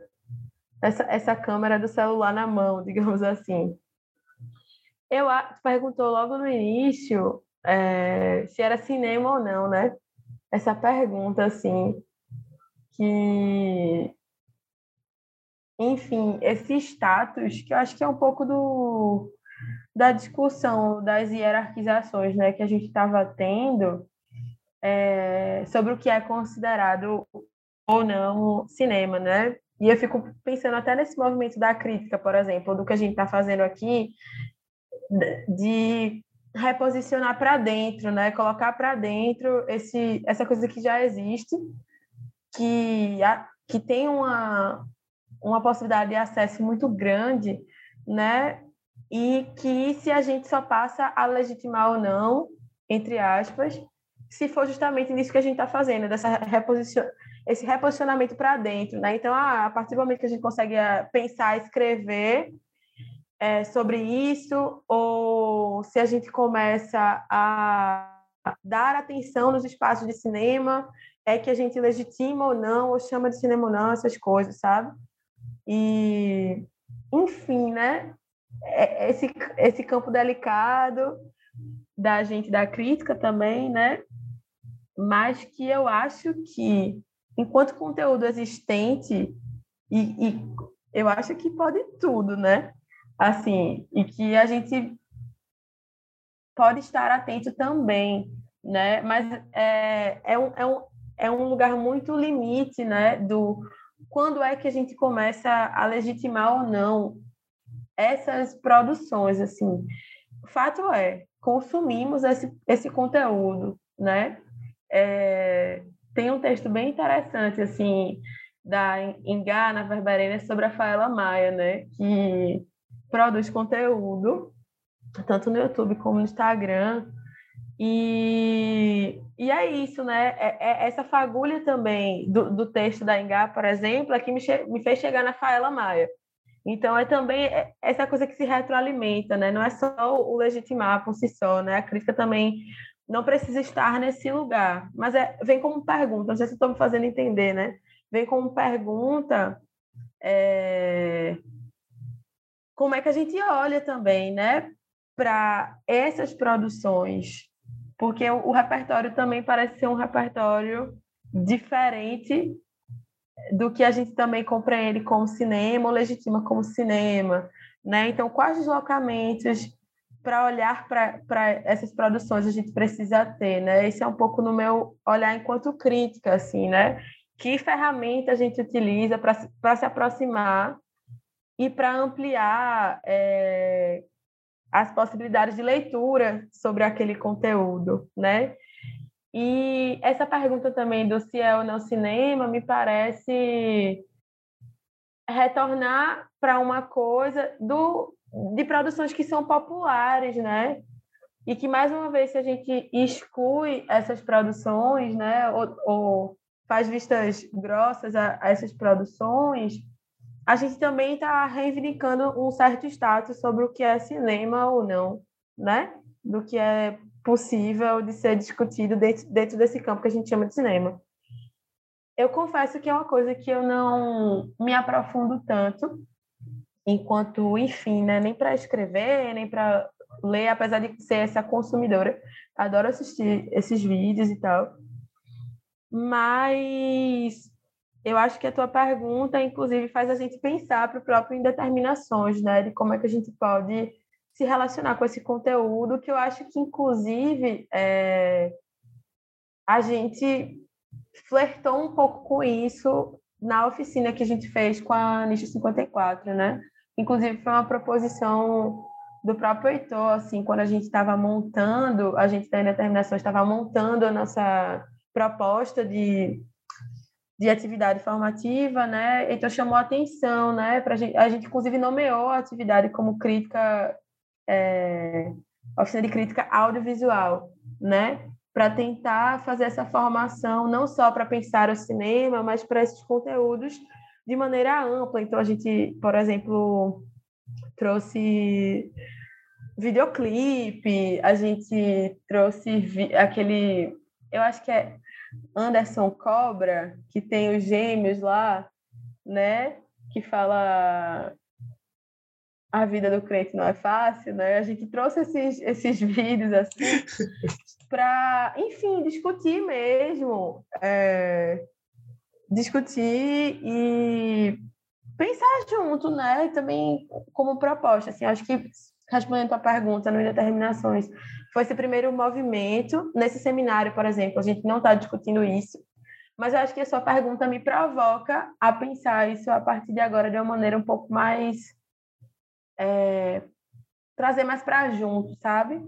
essa, essa câmera do celular na mão, [laughs] digamos assim. Eu perguntou logo no início é, se era cinema ou não, né? Essa pergunta, assim, que enfim, esse status, que eu acho que é um pouco do, da discussão das hierarquizações né, que a gente estava tendo é, sobre o que é considerado ou não cinema, né? E eu fico pensando até nesse movimento da crítica, por exemplo, do que a gente está fazendo aqui, de reposicionar para dentro, né? Colocar para dentro esse, essa coisa que já existe, que, que tem uma, uma possibilidade de acesso muito grande, né? E que se a gente só passa a legitimar ou não, entre aspas, se for justamente nisso que a gente está fazendo, dessa reposicion... esse reposicionamento para dentro, né? Então, ah, a partir do momento que a gente consegue eh, pensar, escrever é, sobre isso, ou se a gente começa a dar atenção nos espaços de cinema, é que a gente legitima ou não, ou chama de cinema ou não, essas coisas, sabe? E, enfim, né? É, esse, esse campo delicado da gente da crítica também, né? Mas que eu acho que, enquanto conteúdo existente, e, e eu acho que pode tudo, né? Assim, e que a gente pode estar atento também, né? Mas é, é, um, é, um, é um lugar muito limite, né? Do quando é que a gente começa a legitimar ou não essas produções, assim. O fato é, consumimos esse, esse conteúdo, né? É, tem um texto bem interessante, assim, da Engá, na Verberena, sobre a Faela Maia, né? Que produz conteúdo, tanto no YouTube como no Instagram, e, e é isso, né? É, é essa fagulha também do, do, texto da Engá, por exemplo, é que me, me fez chegar na Faela Maia. Então, é também essa coisa que se retroalimenta, né? Não é só o legitimar por si só, né? A crítica também não precisa estar nesse lugar. Mas é, vem como pergunta, não sei se estou me fazendo entender, né? Vem como pergunta é, como é que a gente olha também, né? Para essas produções, porque o, o repertório também parece ser um repertório diferente do que a gente também compreende como cinema ou legitima como cinema, né? Então, quais deslocamentos para olhar para essas produções a gente precisa ter, né? Esse é um pouco no meu olhar enquanto crítica, assim, né? Que ferramenta a gente utiliza para se aproximar e para ampliar é, as possibilidades de leitura sobre aquele conteúdo, né? E essa pergunta também do se é ou não cinema me parece retornar para uma coisa do de produções que são populares, né? E que, mais uma vez, se a gente exclui essas produções, né? Ou, ou faz vistas grossas a, a, essas produções, a gente também está reivindicando um certo status sobre o que é cinema ou não, né? Do que é possível de ser discutido dentro, dentro desse campo que a gente chama de cinema. Eu confesso que é uma coisa que eu não me aprofundo tanto, enquanto, enfim, né, nem para escrever, nem para ler, apesar de ser essa consumidora, adoro assistir esses vídeos e tal. Mas eu acho que a tua pergunta, inclusive, faz a gente pensar para o próprio indeterminações, né, de como é que a gente pode se relacionar com esse conteúdo, que eu acho que, inclusive, é, a gente flertou um pouco com isso na oficina que a gente fez com a Nicho 54, né? Inclusive, foi uma proposição do próprio Heitor, assim, quando a gente estava montando, a gente da Indeterminação estava montando a nossa proposta de, de atividade formativa, né? Heitor chamou atenção, né? Pra gente, a gente, inclusive, nomeou a atividade como crítica, é, oficina de crítica audiovisual, né? Para tentar fazer essa formação, não só para pensar o cinema, mas para esses conteúdos de maneira ampla. Então, a gente, por exemplo, trouxe videoclipe, a gente trouxe aquele, eu acho que é Anderson Cobra, que tem os gêmeos lá, né? Que fala a vida do crente não é fácil, né? A gente trouxe esses, esses [laughs] vídeos assim para, enfim, discutir mesmo é, discutir e pensar junto, né? Também como proposta, assim, acho que respondendo a pergunta no Indeterminações, foi esse primeiro movimento. Nesse seminário, por exemplo, a gente não está discutindo isso, mas eu acho que a sua pergunta me provoca a pensar isso a partir de agora de uma maneira um pouco mais. É, trazer mais para junto, sabe?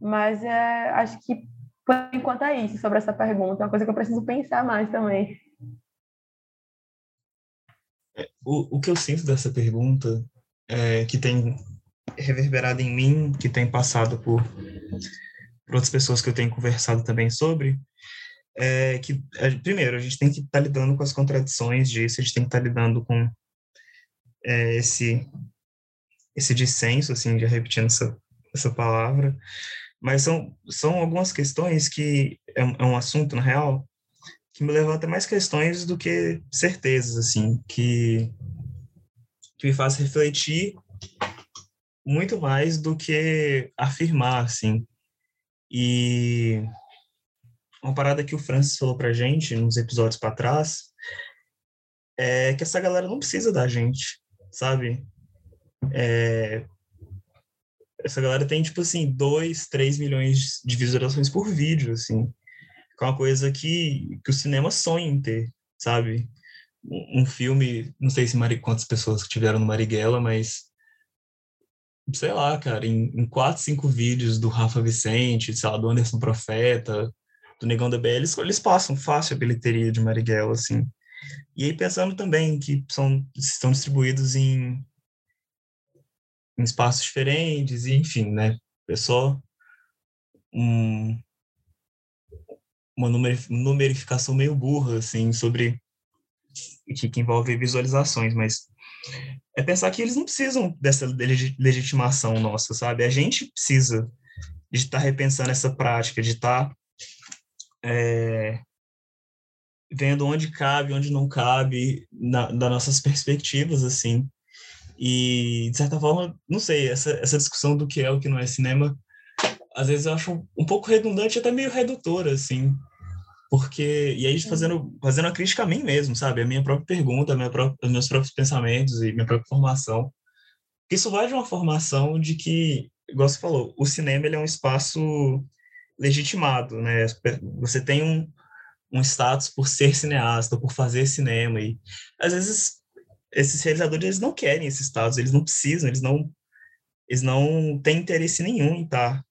Mas é, acho que, por enquanto, é isso sobre essa pergunta, é uma coisa que eu preciso pensar mais também. o, o que eu sinto dessa pergunta, é, que tem reverberado em mim, que tem passado por, por outras pessoas que eu tenho conversado também sobre, é que, primeiro, a gente tem que estar tá lidando com as contradições disso, a gente tem que estar tá lidando com é, esse esse dissenso, assim, já repetindo essa, essa palavra, mas são, são algumas questões que é, é um assunto, na real, que me levanta mais questões do que certezas, assim, que, que me faz refletir muito mais do que afirmar, assim. E uma parada que o Francis falou pra gente nos episódios para trás é que essa galera não precisa da gente, sabe? É, essa galera tem, tipo assim, 2, 3 milhões de visualizações por vídeo, assim que é uma coisa que, que o cinema sonha em ter, sabe? Um filme, não sei se Mari, quantas pessoas que tiveram no Marighella, mas sei lá, cara, em, em quatro, cinco vídeos do Rafa Vicente, sei lá, do Anderson Profeta, do Negão da BL, eles, eles passam fácil a bilheteria de Marighella, assim. E aí pensando também que são, estão distribuídos em, em espaços diferentes, e enfim, né, é só um, uma numerificação meio burra, assim, sobre que, que envolve visualizações, mas é pensar que eles não precisam dessa legitimação nossa, sabe? A gente precisa de estar tá repensando essa prática, de estar tá, é, vendo onde cabe, onde não cabe, na, das nossas perspectivas, assim. E, de certa forma, não sei, essa, essa discussão do que é o que não é cinema, às vezes eu acho um pouco redundante, até meio redutora, assim. Porque, e aí fazendo, fazendo a crítica a mim mesmo, sabe? A minha própria pergunta, a minha própria, os meus próprios pensamentos e minha própria formação. Isso vai de uma formação de que, igual você falou, o cinema ele é um espaço legitimado, né? Você tem um, um status por ser cineasta, por fazer cinema e às vezes esses realizadores eles não querem esse status, eles não precisam, eles não eles não têm interesse nenhum em estar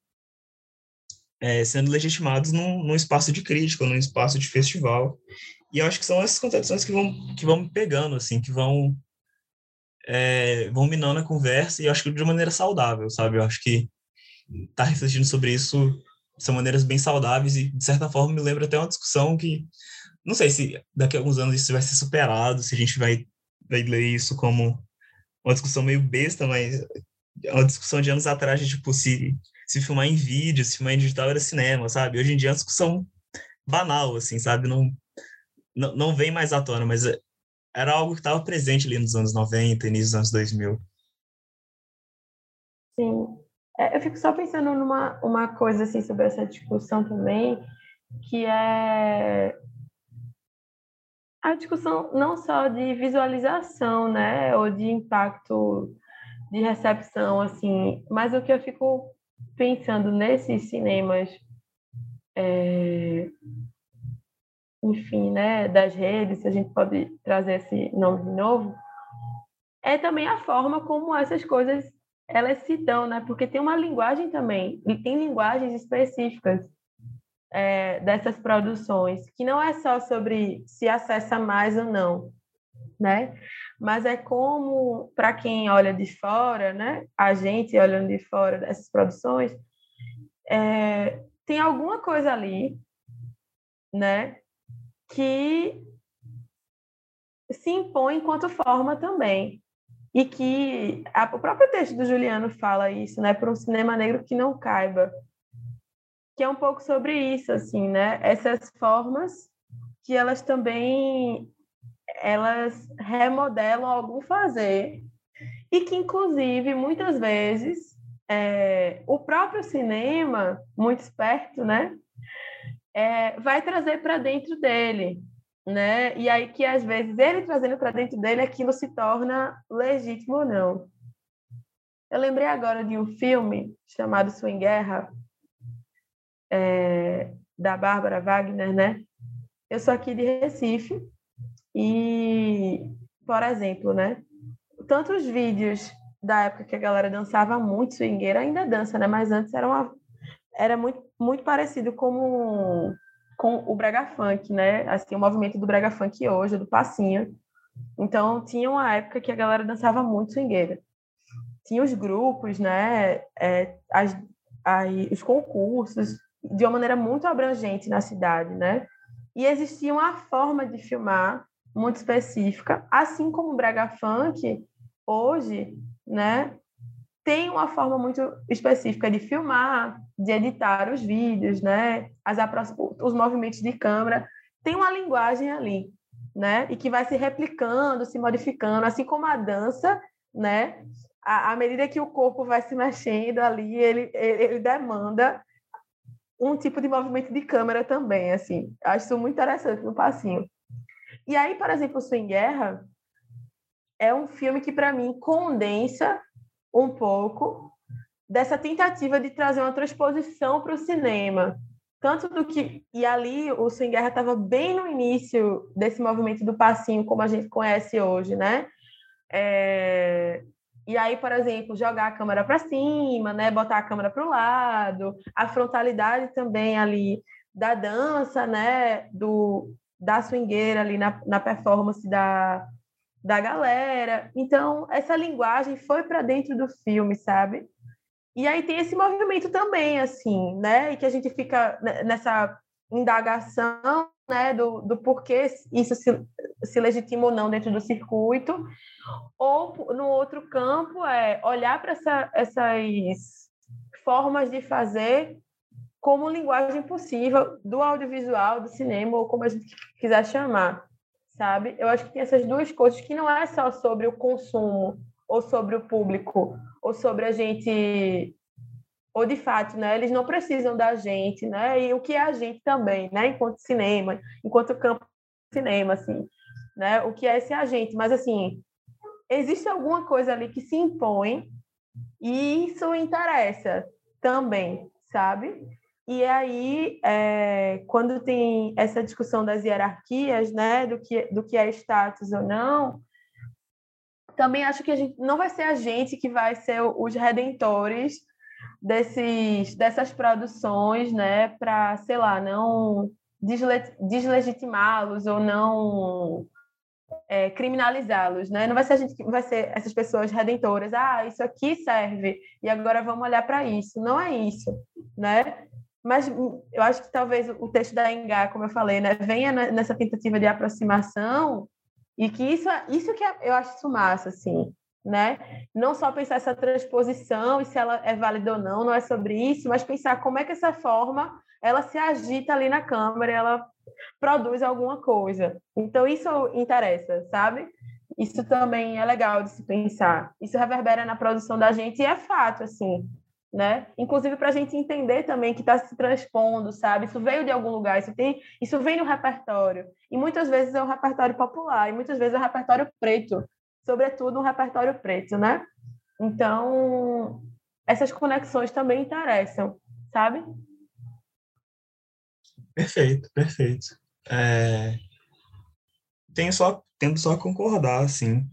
é, sendo legitimados num, num espaço de crítica, num espaço de festival. E eu acho que são essas contradições que vão que vão me pegando, assim, que vão é, vão minando a conversa e eu acho que de maneira saudável, sabe? Eu acho que tá refletindo sobre isso são maneiras bem saudáveis e, de certa forma, me lembra até uma discussão que, não sei se daqui a alguns anos isso vai ser superado, se a gente vai, vai ler isso como uma discussão meio besta, mas é uma discussão de anos atrás de, tipo, se, se filmar em vídeo, se filmar em digital era cinema, sabe? Hoje em dia é uma discussão banal, assim, sabe? Não, não, não vem mais à tona, mas era algo que estava presente ali nos anos 90, início dos anos 2000. Sim. É, eu fico só pensando numa uma coisa assim sobre essa discussão também, que é a discussão não só de visualização, né, ou de impacto de recepção, assim, mas o que eu fico pensando nesses cinemas, é, enfim, né, das redes, se a gente pode trazer esse nome de novo, é também a forma como essas coisas elas se dão, né? Porque tem uma linguagem também, e tem linguagens específicas é, dessas produções, que não é só sobre se acessa mais ou não, né? Mas é como, para quem olha de fora, né? A gente olhando de fora dessas produções, é, tem alguma coisa ali, né? Que se impõe enquanto forma também e que a, o próprio texto do Juliano fala isso, né, para um cinema negro que não caiba, que é um pouco sobre isso, assim, né, essas formas que elas também elas remodelam algum fazer e que inclusive muitas vezes é, o próprio cinema muito esperto, né, é, vai trazer para dentro dele né? E aí que às vezes ele trazendo para dentro dele aquilo se torna legítimo ou não. Eu lembrei agora de um filme chamado Swing Guerra, é, da Bárbara Wagner, né? Eu sou aqui de Recife e, por exemplo, né? Tantos vídeos da época que a galera dançava muito swingueira, ainda dança, né? Mas antes era uma era muito muito parecido como com o brega funk, né? Assim, o movimento do brega funk hoje, do passinho. Então, tinha uma época que a galera dançava muito swingueira. Tinha os grupos, né? É, as, aí, os concursos, de uma maneira muito abrangente na cidade, né? E existia uma forma de filmar muito específica, assim como o brega funk hoje, né? tem uma forma muito específica de filmar, de editar os vídeos, né? As os movimentos de câmera, tem uma linguagem ali, né? E que vai se replicando, se modificando, assim como a dança, né? À, medida que o corpo vai se mexendo ali, ele, ele, ele demanda um tipo de movimento de câmera também, assim. Acho isso muito interessante no passinho. E aí, por exemplo, Swing Guerra é um filme que, para mim, condensa um pouco dessa tentativa de trazer uma transposição para o cinema. Tanto do que. E ali o Sem Guerra estava bem no início desse movimento do passinho, como a gente conhece hoje, né? É... E aí, por exemplo, jogar a câmera para cima, né? botar a câmera para o lado, a frontalidade também ali da dança, né? Do, da swingueira ali na, na performance da, da galera. Então, essa linguagem foi para dentro do filme, sabe? E aí tem esse movimento também, assim, né? E que a gente fica nessa indagação, né, do, do porquê isso se, se legitima ou não dentro do circuito. Ou, no outro campo, é olhar para essa, essas formas de fazer como linguagem possível do audiovisual, do cinema, ou como a gente quiser chamar, sabe? Eu acho que tem essas duas coisas que não é só sobre o consumo, ou sobre o público, ou sobre a gente ou de fato, né, eles não precisam da gente, né, e o que é a gente também, né, enquanto cinema, enquanto campo cinema, assim, né, o que é esse agente, mas assim, existe alguma coisa ali que se impõe e isso interessa também, sabe? E aí, é, quando tem essa discussão das hierarquias, né, do que, do que é status ou não, também acho que a gente não vai ser a gente que vai ser os redentores desses, dessas produções, né, para, sei lá, não deslegitimá-los ou não é, criminalizá-los, né? Não vai ser a gente que vai ser essas pessoas redentoras. Ah, isso aqui serve e agora vamos olhar para isso. Não é isso, né? Mas eu acho que talvez o texto da Engá, como eu falei, né, venha nessa tentativa de aproximação e que isso, isso que é, eu acho isso massa, assim, né? Não só pensar essa transposição e se ela é válida ou não, não é sobre isso, mas pensar como é que essa forma ela se agita ali na câmera, ela produz alguma coisa. Então isso interessa, sabe? Isso também é legal de se pensar. Isso reverbera na produção da gente e é fato, assim, né? Inclusive para a gente entender também que está se transpondo, sabe? Isso veio de algum lugar, isso tem, isso vem no repertório e muitas vezes é um repertório popular e muitas vezes é um repertório preto, sobretudo um repertório preto, né? Então essas conexões também interessam, sabe? Perfeito, perfeito. É... Tenho só, tendo só a concordar, assim.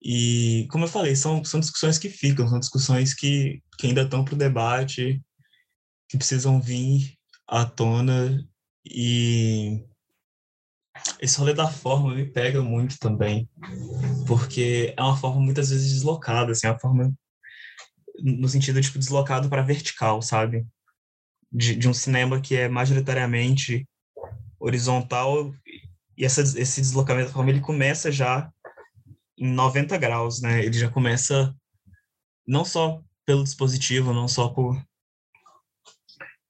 E, como eu falei, são, são discussões que ficam, são discussões que, que ainda estão para o debate, que precisam vir à tona. E esse rolê da forma me pega muito também, porque é uma forma muitas vezes deslocada, assim, é uma forma no sentido tipo deslocado para vertical, sabe? De, de um cinema que é majoritariamente horizontal e essa, esse deslocamento da forma ele começa já em 90 graus, né? Ele já começa não só pelo dispositivo, não só por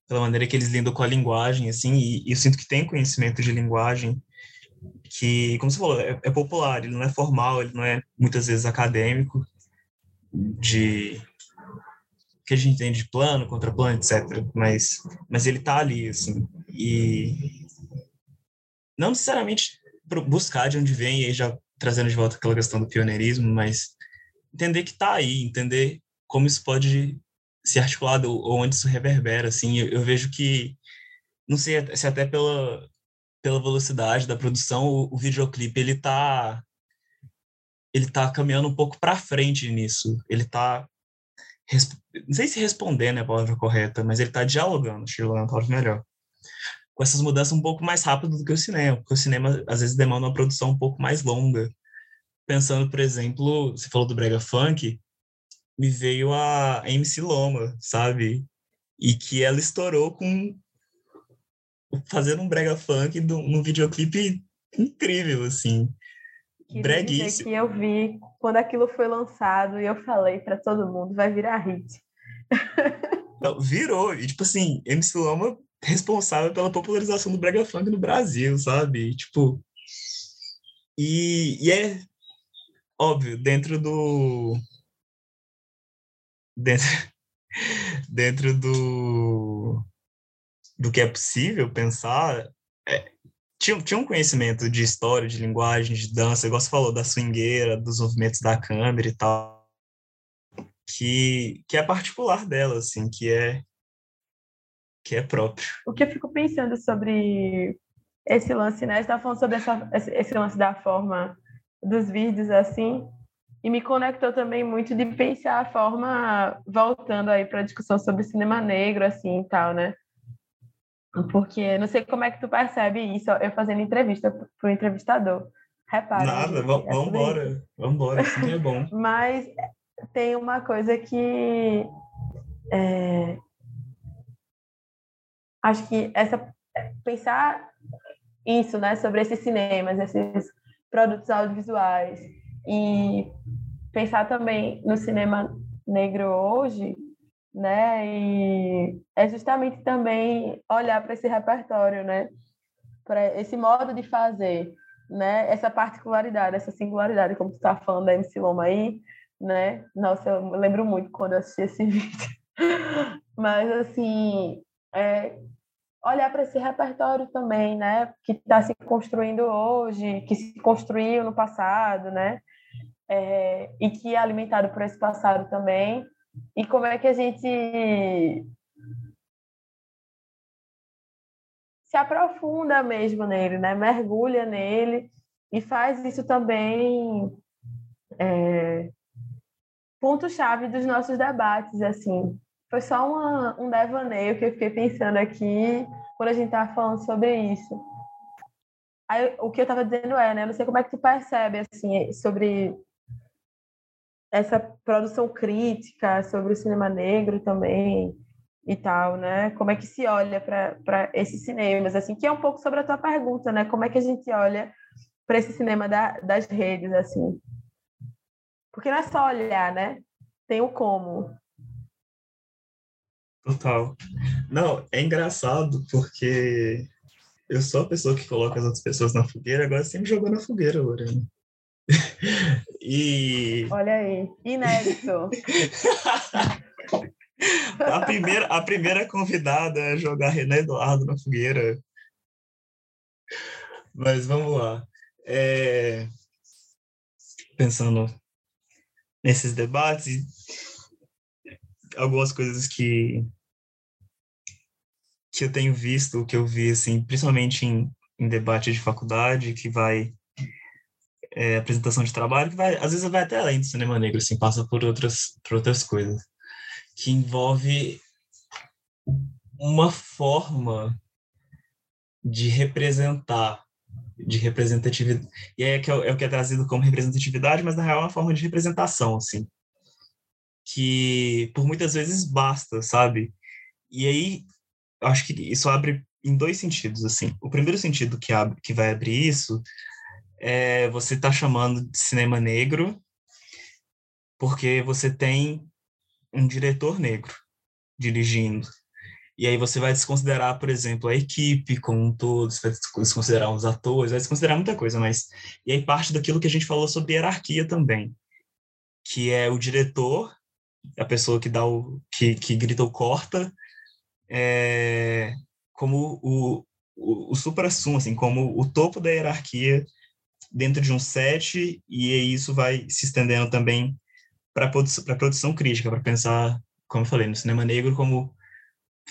pela maneira que eles lidam com a linguagem, assim, e, e eu sinto que tem conhecimento de linguagem que, como você falou, é, é, popular, ele não é formal, ele não é muitas vezes acadêmico, de que a gente entende de plano, contraplano, etc. Mas, mas ele tá ali, assim, e não necessariamente buscar de onde vem, e aí já trazendo de volta aquela questão do pioneirismo, mas entender que está aí, entender como isso pode ser articulado ou onde isso reverbera, assim, eu, eu vejo que, não sei se até pela, pela velocidade da produção, o, o videoclipe, ele está ele tá caminhando um pouco para frente nisso, ele está não sei se respondendo é a palavra correta, mas ele está dialogando, Chilo é uma palavra melhor, com essas mudanças um pouco mais rápido do que o cinema, porque o cinema às vezes demanda uma produção um pouco mais longa. Pensando, por exemplo, você falou do brega funk, me veio a MC Loma, sabe? E que ela estourou com fazendo um brega funk num videoclipe incrível, assim. Breguíssimo. que eu vi quando aquilo foi lançado e eu falei para todo mundo, vai virar hit. [laughs] Não, virou. E, tipo assim, MC Loma responsável pela popularização do brega funk no Brasil, sabe? Tipo, e, e é óbvio, dentro do dentro, dentro do do que é possível pensar, é, tinha, tinha um conhecimento de história, de linguagem, de dança, igual você falou, da swingueira, dos movimentos da câmera e tal, que, que é particular dela, assim, que é que é próprio. O que eu fico pensando sobre esse lance, né? Estava falando sobre essa, esse lance da forma dos vídeos, assim, e me conectou também muito de pensar a forma, voltando aí para a discussão sobre cinema negro, assim, e tal, né? Porque não sei como é que tu percebe isso, eu fazendo entrevista para o entrevistador. Repara. Nada, vamos é embora, vamos embora, [laughs] assim é bom. Mas tem uma coisa que é, acho que essa pensar isso, né, sobre esses cinemas, esses produtos audiovisuais e pensar também no cinema negro hoje né? E é justamente também olhar para esse repertório, né? Para esse modo de fazer, né? Essa particularidade, essa singularidade, como tu está falando da MC Loma aí, né? Nossa, eu lembro muito quando eu assisti esse [laughs] vídeo. Mas, assim, é, olhar para esse repertório também, né? Que está se construindo hoje, que se construiu no passado, né? É, e que é alimentado por esse passado também. E como é que a gente se aprofunda mesmo nele, né? Mergulha nele e faz isso também é, ponto-chave dos nossos debates, assim. Foi só uma, um devaneio que eu fiquei pensando aqui quando a gente estava falando sobre isso. Aí, o que eu estava dizendo é, né? Não sei como é que tu percebe, assim, sobre essa produção crítica, sobre o cinema negro também e tal, né? Como é que se olha para esses cinemas, assim, que é um pouco sobre a tua pergunta, né? Como é que a gente olha para esse cinema da, das redes, assim? Porque não é só olhar, né? Tem o como. Total. Não, é engraçado porque eu sou a pessoa que coloca as outras pessoas na fogueira, agora sempre jogou na fogueira, Lorena. E. Olha aí, inédito. [laughs] a, primeira, a primeira convidada a jogar René Eduardo na fogueira. Mas vamos lá. É... Pensando nesses debates, algumas coisas que que eu tenho visto, que eu vi, assim, principalmente em, em debate de faculdade, que vai é, apresentação de trabalho, que vai, às vezes vai até além do cinema negro, assim, passa por outras, por outras coisas, que envolve uma forma de representar, de representatividade, e é, que é, é o que é trazido como representatividade, mas na real é uma forma de representação, assim, que por muitas vezes basta, sabe? E aí acho que isso abre em dois sentidos, assim. O primeiro sentido que abre, que vai abrir isso é você está chamando de cinema negro porque você tem um diretor negro dirigindo. E aí você vai desconsiderar, por exemplo, a equipe como um todo, você vai desconsiderar os atores, vai desconsiderar muita coisa, mas... E aí parte daquilo que a gente falou sobre hierarquia também, que é o diretor, a pessoa que dá o... que, que grita o corta, é, como o, o, o supra-sumo, assim, como o topo da hierarquia dentro de um set, e isso vai se estendendo também para a produção crítica, para pensar, como eu falei, no cinema negro como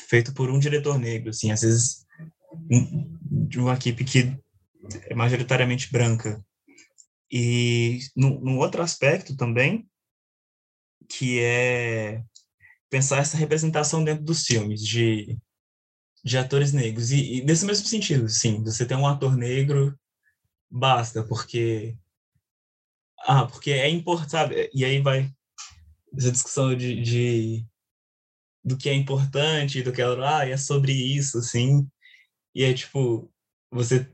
feito por um diretor negro, assim, às vezes de uma equipe que é majoritariamente branca. E num, num outro aspecto também, que é pensar essa representação dentro dos filmes de, de atores negros. E, e nesse mesmo sentido, sim, você tem um ator negro, basta, porque. Ah, porque é importante, E aí vai essa discussão de, de do que é importante, do que é, ah, é sobre isso, assim. E é tipo, você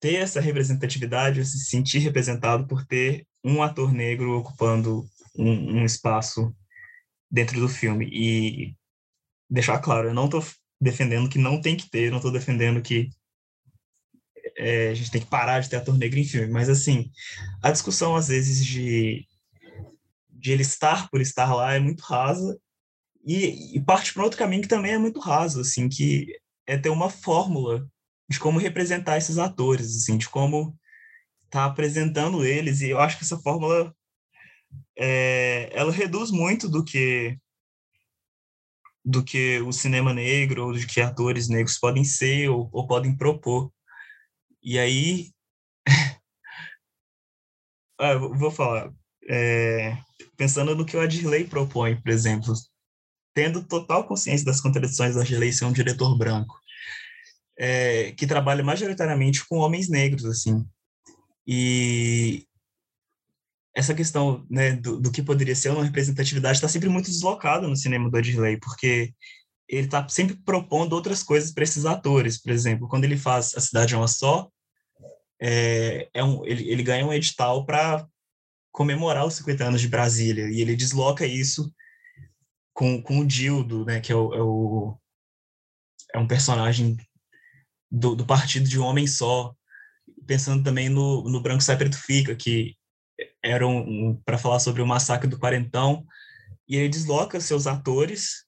ter essa representatividade, se sentir representado por ter um ator negro ocupando um, um espaço dentro do filme. E deixar claro, eu não estou defendendo que não tem que ter, não estou defendendo que é, a gente tem que parar de ter ator negro em filme, mas assim, a discussão às vezes de, de ele estar por estar lá é muito rasa e, e parte para outro caminho que também é muito raso, assim, que é ter uma fórmula de como representar esses atores, assim, de como tá apresentando eles, e eu acho que essa fórmula é, ela reduz muito do que do que o cinema negro ou de que atores negros podem ser ou, ou podem propor. E aí, [laughs] ah, vou falar, é, pensando no que o Adirley propõe, por exemplo, tendo total consciência das contradições do Adirley ser um diretor branco, é, que trabalha majoritariamente com homens negros, assim, e essa questão né, do, do, que poderia ser uma representatividade está sempre muito deslocada no cinema do Adley, porque ele está sempre propondo outras coisas para esses atores. Por exemplo, quando ele faz A Cidade é uma Só, é, é um, ele, ele ganha um edital para comemorar os 50 anos de Brasília, e ele desloca isso com, com o Dildo, né, que é o, é, o, é um personagem do, do partido de um homem só, pensando também no, no Branco Sai Preto Fica, que era um, um para falar sobre o massacre do Quarentão, e ele desloca seus atores,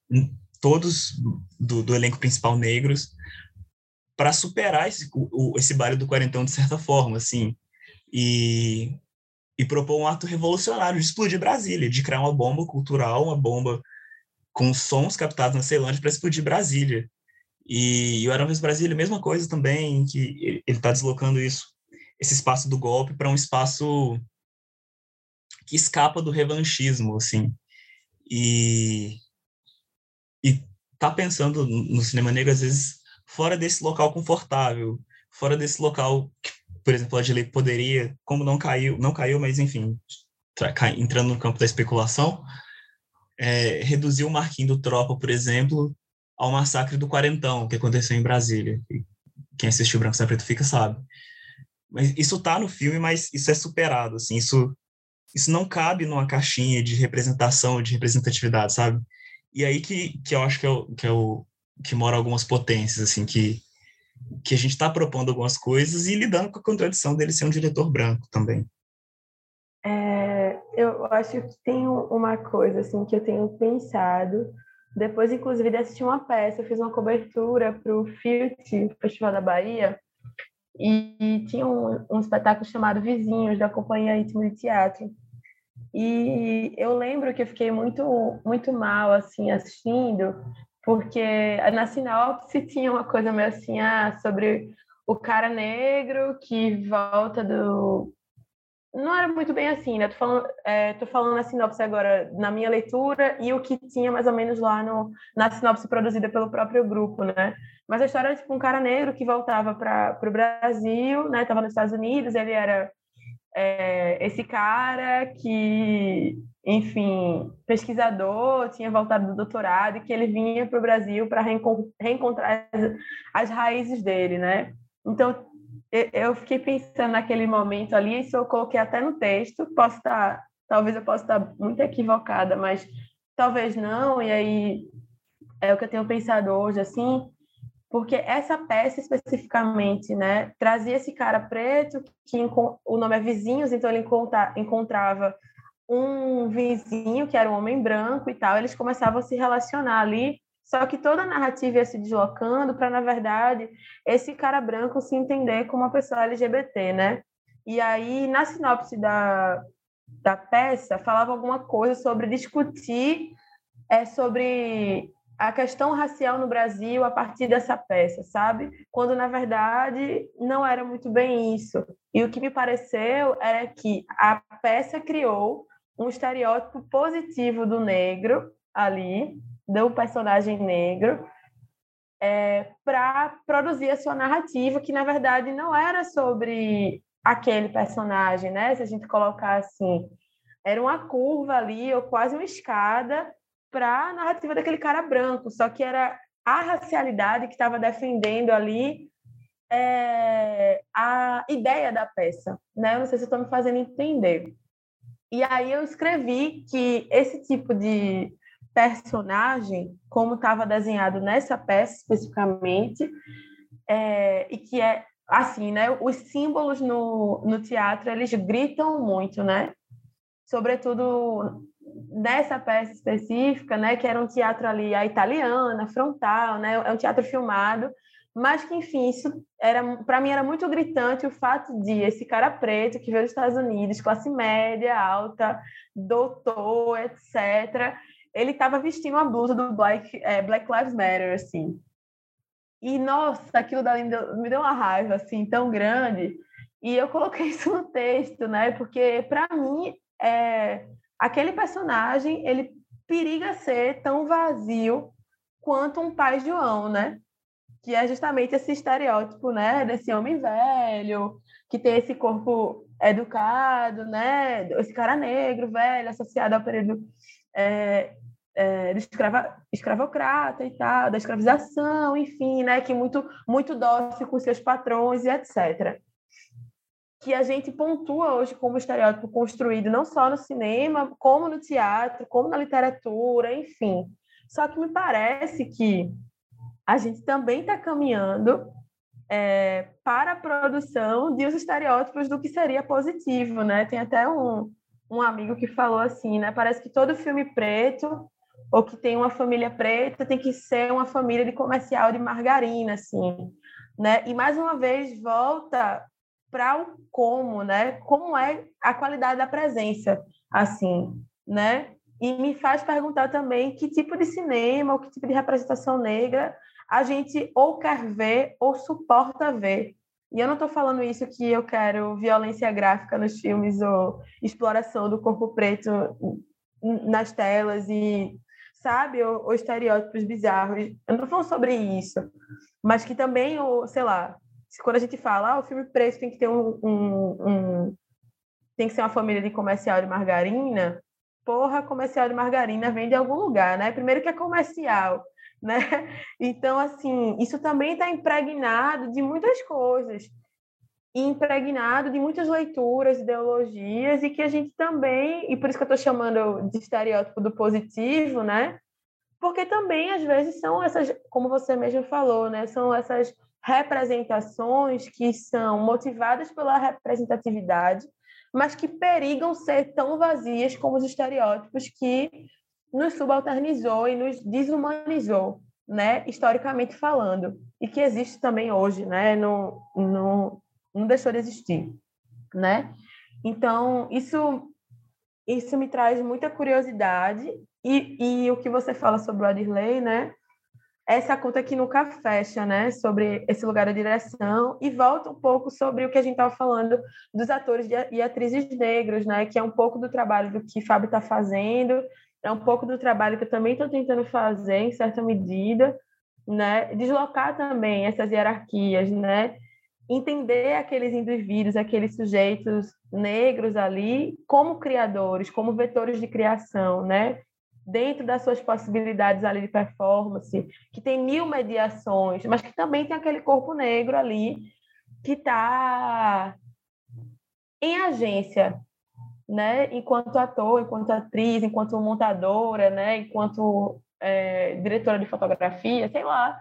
todos do, do elenco principal negros, para superar esse, o, esse baile do Quarentão de certa forma, assim, e, e propor um ato revolucionário de explodir Brasília, de criar uma bomba cultural, uma bomba com sons captados na Ceilândia para explodir Brasília. E, e o Era Vez Brasília, mesma coisa também, que ele está deslocando isso, esse espaço do golpe para um espaço que escapa do revanchismo, assim. E tá pensando no cinema negro, às vezes, fora desse local confortável, fora desse local que, por exemplo, a Adley poderia, como não caiu, não caiu, mas enfim, entrando no campo da especulação, é, reduzir o marquinho do Tropa, por exemplo, ao massacre do Quarentão, que aconteceu em Brasília. Quem assistiu Branco Sem Preto fica sabe. Mas isso tá no filme, mas isso é superado, assim, isso isso não cabe numa caixinha de representação, de representatividade, sabe? E aí que, que eu acho que é, o, que é o que mora algumas potências, assim, que, que a gente está propondo algumas coisas e lidando com a contradição dele ser um diretor branco também. É, eu acho que tem uma coisa, assim, que eu tenho pensado, depois, inclusive, de assistir uma peça, eu fiz uma cobertura para o FIUT, Festival da Bahia, e tinha um, um espetáculo chamado Vizinhos, da Companhia Íntima de Teatro. E eu lembro que eu fiquei muito, muito mal, assim, assistindo, porque na sinopse tinha uma coisa meio assim, ah, sobre o cara negro que volta do... Não era muito bem assim, né? Tô falando, é, tô falando a sinopse agora na minha leitura e o que tinha mais ou menos lá no, na sinopse produzida pelo próprio grupo, né? Mas a história era tipo um cara negro que voltava para o Brasil, né? Tava nos Estados Unidos, ele era é, esse cara que, enfim, pesquisador, tinha voltado do doutorado e que ele vinha para o Brasil para reencontrar as, as, raízes dele, né? Então, eu fiquei pensando naquele momento ali, isso eu coloquei até no texto, posso estar, talvez eu possa estar muito equivocada, mas talvez não, e aí é o que eu tenho pensado hoje, assim, porque essa peça especificamente, né, trazia esse cara preto que o nome é Vizinhos, então ele encontra, encontrava um vizinho que era um homem branco e tal, eles começavam a se relacionar ali, só que toda a narrativa ia se deslocando para na verdade esse cara branco se entender como uma pessoa LGBT, né? E aí na sinopse da da peça falava alguma coisa sobre discutir é sobre a questão racial no Brasil a partir dessa peça, sabe? Quando na verdade não era muito bem isso. E o que me pareceu era que a peça criou um estereótipo positivo do negro ali, do personagem negro, é, para produzir a sua narrativa, que na verdade não era sobre aquele personagem, né? Se a gente colocar assim, era uma curva ali, ou quase uma escada para a narrativa daquele cara branco, só que era a racialidade que estava defendendo ali é, a ideia da peça, né? Eu não sei se estou me fazendo entender. E aí eu escrevi que esse tipo de personagem, como estava desenhado nessa peça especificamente, é, e que é assim, né? Os símbolos no, no teatro eles gritam muito, né? Sobretudo nessa peça específica, né, que era um teatro ali a italiana, frontal, né, é um teatro filmado, mas que enfim, isso era para mim era muito gritante o fato de esse cara preto que veio dos Estados Unidos, classe média, alta, doutor, etc, ele estava vestindo uma blusa do Black, é, Black Lives Matter, assim. E, nossa, aquilo dali me deu, me deu uma raiva, assim, tão grande. E eu coloquei isso no texto, né? Porque, para mim, é, aquele personagem ele periga ser tão vazio quanto um pai João, né? Que é justamente esse estereótipo, né, desse homem velho que tem esse corpo educado, né, esse cara negro velho associado ao período é, é, escrava, escravocrata e tal, da escravização, enfim, né, que muito muito dócil com seus patrões e etc que a gente pontua hoje como estereótipo construído não só no cinema, como no teatro, como na literatura, enfim. Só que me parece que a gente também está caminhando é, para a produção de os estereótipos do que seria positivo, né? Tem até um, um amigo que falou assim, né? Parece que todo filme preto ou que tem uma família preta tem que ser uma família de comercial de margarina, assim, né? E mais uma vez volta para o como, né? Como é a qualidade da presença, assim, né? E me faz perguntar também que tipo de cinema ou que tipo de representação negra a gente ou quer ver ou suporta ver. E eu não estou falando isso que eu quero violência gráfica nos filmes ou exploração do corpo preto nas telas e sabe ou, ou estereótipos bizarros. Eu não estou falando sobre isso, mas que também, ou, sei lá, quando a gente fala, ah, o filme preto tem que ter um, um, um tem que ser uma família de comercial de margarina, porra, comercial de margarina vem de algum lugar, né? Primeiro que é comercial, [laughs] né? Então, assim, isso também está impregnado de muitas coisas, impregnado de muitas leituras, ideologias, e que a gente também, e por isso que eu estou chamando de estereótipo do positivo, né? Porque também, às vezes, são essas, como você mesmo falou, né? São essas representações que são motivadas pela representatividade, mas que perigam ser tão vazias como os estereótipos que nos subalternizou e nos desumanizou, né, historicamente falando, e que existe também hoje, né, não, não, não deixou de existir, né? Então, isso isso me traz muita curiosidade e, e o que você fala sobre o Adirley, né? Essa conta que nunca fecha, né? Sobre esse lugar da direção e volta um pouco sobre o que a gente estava falando dos atores e atrizes negros, né? Que é um pouco do trabalho do que Fábio está fazendo, é um pouco do trabalho que eu também estou tentando fazer, em certa medida, né? Deslocar também essas hierarquias, né? Entender aqueles indivíduos, aqueles sujeitos negros ali como criadores, como vetores de criação, né? Dentro das suas possibilidades ali de performance, que tem mil mediações, mas que também tem aquele corpo negro ali que está em agência, né? Enquanto ator, enquanto atriz, enquanto montadora, né? Enquanto é, diretora de fotografia, sei lá,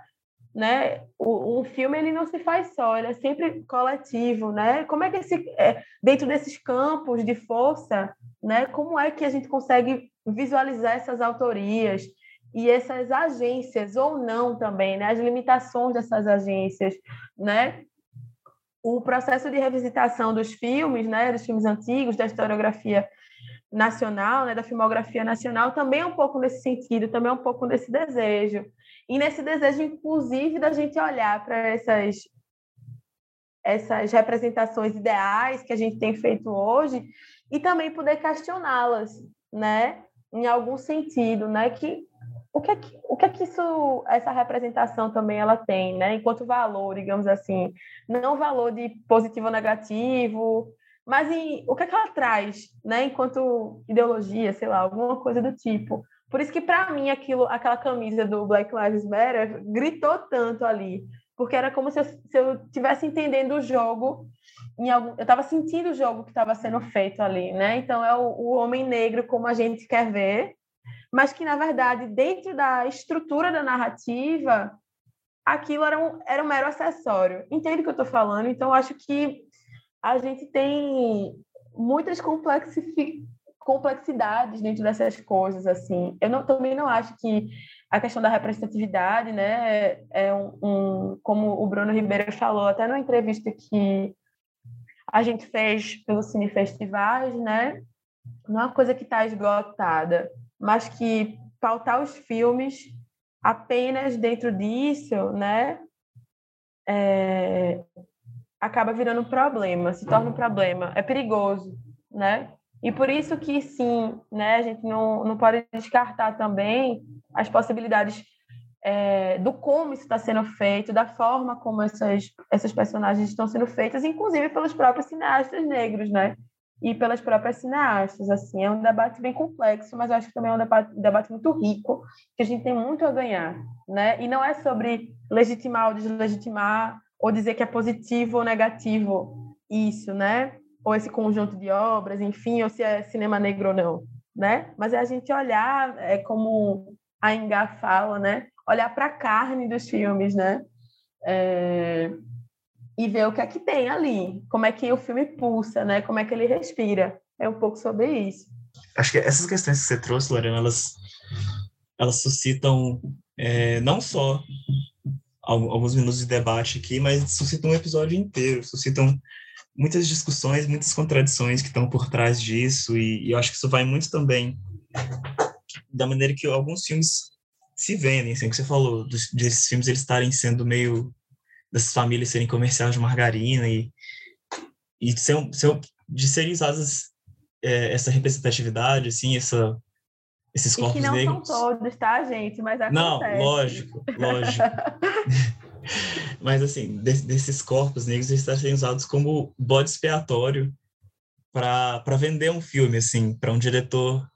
né? O, um filme ele não se faz só, ele é sempre coletivo, né? Como é que esse é, dentro desses campos de força, né? Como é que a gente consegue visualizar essas autorias e essas agências ou não também, né? As limitações dessas agências, né? O processo de revisitação dos filmes, né? Dos filmes antigos, da historiografia nacional, né? Da filmografia nacional, também é um pouco nesse sentido, também é um pouco nesse desejo e nesse desejo, inclusive, da gente olhar para essas essas representações ideais que a gente tem feito hoje e também poder questioná-las, né? Em algum sentido, né? Que o que é que, o que, é que isso, essa representação também ela tem, né? Enquanto valor, digamos assim, não valor de positivo ou negativo, mas em, o que é que ela traz, né? Enquanto ideologia, sei lá, alguma coisa do tipo. Por isso que para mim aquilo, aquela camisa do Black Lives Matter gritou tanto ali, porque era como se eu, se eu tivesse entendendo o jogo algum, eu estava sentindo o jogo que estava sendo feito ali, né? Então é o, o, homem negro como a gente quer ver, mas que na verdade dentro da estrutura da narrativa aquilo era um, era um mero acessório. Entende o que eu estou falando? Então acho que a gente tem muitas complexidades dentro dessas coisas assim. Eu não, também não acho que a questão da representatividade, né, é um, um como o Bruno Ribeiro falou até numa entrevista que a gente fez pelos cinefestivais, né? Não é uma coisa que está esgotada, mas que pautar os filmes apenas dentro disso, né? É, acaba virando um problema, se torna um problema, é perigoso, né? E por isso que sim, né? A gente não, não pode descartar também as possibilidades é, do como isso está sendo feito, da forma como essas, essas personagens estão sendo feitas, inclusive pelos próprios cineastas negros, né? E pelas próprias cineastas, assim, é um debate bem complexo, mas eu acho que também é um debate, debate muito rico, que a gente tem muito a ganhar, né? E não é sobre legitimar ou deslegitimar, ou dizer que é positivo ou negativo isso, né? Ou esse conjunto de obras, enfim, ou se é cinema negro ou não, né? Mas é a gente olhar, é como a Engá fala, né? Olhar para a carne dos filmes, né? É... E ver o que é que tem ali, como é que o filme pulsa, né? Como é que ele respira. É um pouco sobre isso. Acho que essas questões que você trouxe, Lorena, elas, elas suscitam é, não só alguns minutos de debate aqui, mas suscitam um episódio inteiro, suscitam muitas discussões, muitas contradições que estão por trás disso, e, e eu acho que isso vai muito também da maneira que alguns filmes se vendem, assim, que você falou, dos, desses filmes eles estarem sendo meio dessas famílias serem comerciais de margarina e, e ser, ser, de serem usadas é, essa representatividade, assim, essa, esses corpos negros. E que não negros. são todos, tá, gente? Mas acontece. Não, lógico, lógico. [laughs] Mas, assim, de, desses corpos negros, eles estão sendo usados como bode expiatório para vender um filme, assim, para um diretor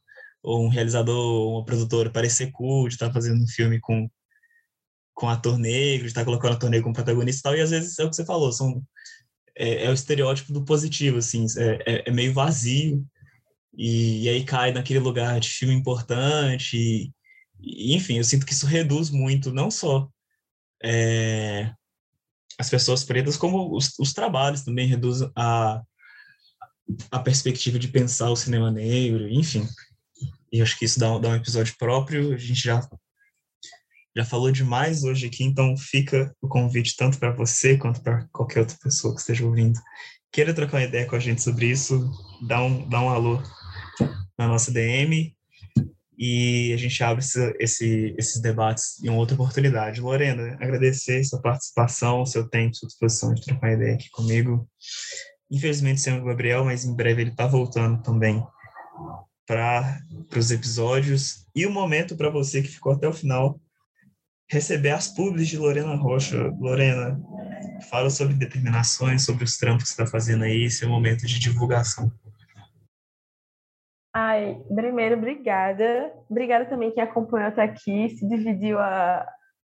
ou um realizador uma produtora parecer cool, de estar tá fazendo um filme com com ator negro, de estar tá colocando ator negro como protagonista e tal, e às vezes é o que você falou, são, é, é o estereótipo do positivo, assim, é, é, é meio vazio, e, e, aí cai naquele lugar de filme importante, e, e, enfim, eu sinto que isso reduz muito, não só é, as pessoas pretas, como os, os trabalhos também reduzem a, a perspectiva de pensar o cinema negro, enfim. E acho que isso dá, dá um episódio próprio, a gente já já falou demais hoje aqui, então fica o convite tanto para você quanto para qualquer outra pessoa que esteja ouvindo. Queira trocar uma ideia com a gente sobre isso, dá um, dá um alô na nossa DM e a gente abre esse, esse, esses debates em outra oportunidade. Lorena, agradecer sua participação, seu tempo, sua disposição de trocar ideia aqui comigo. Infelizmente sem o Gabriel, mas em breve ele está voltando também para os episódios. E o momento para você que ficou até o final receber as pubs de Lorena Rocha. Lorena, fala sobre determinações, sobre os trampos que você está fazendo aí, seu momento de divulgação. Ai, primeiro, obrigada. Obrigada também quem acompanhou até aqui, se dividiu a,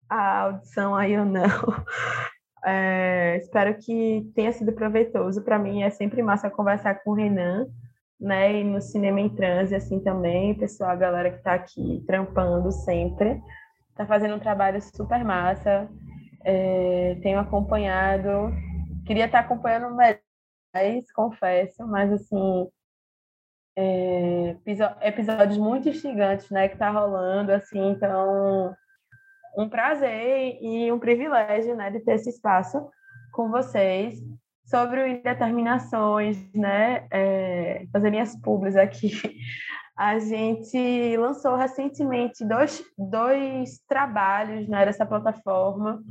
a audição aí ou não. [laughs] É, espero que tenha sido proveitoso. Para mim é sempre massa conversar com o Renan, né? E no Cinema em Transe, assim também, pessoal, a galera que está aqui trampando sempre está fazendo um trabalho super massa. É, tenho acompanhado, queria estar tá acompanhando mais, confesso, mas assim, é, episódios muito instigantes, né, que tá rolando, assim, então um prazer e um privilégio, né, de ter esse espaço com vocês sobre Indeterminações, né, é, fazer minhas públicas aqui. [laughs] A gente lançou recentemente dois, dois trabalhos né, plataforma,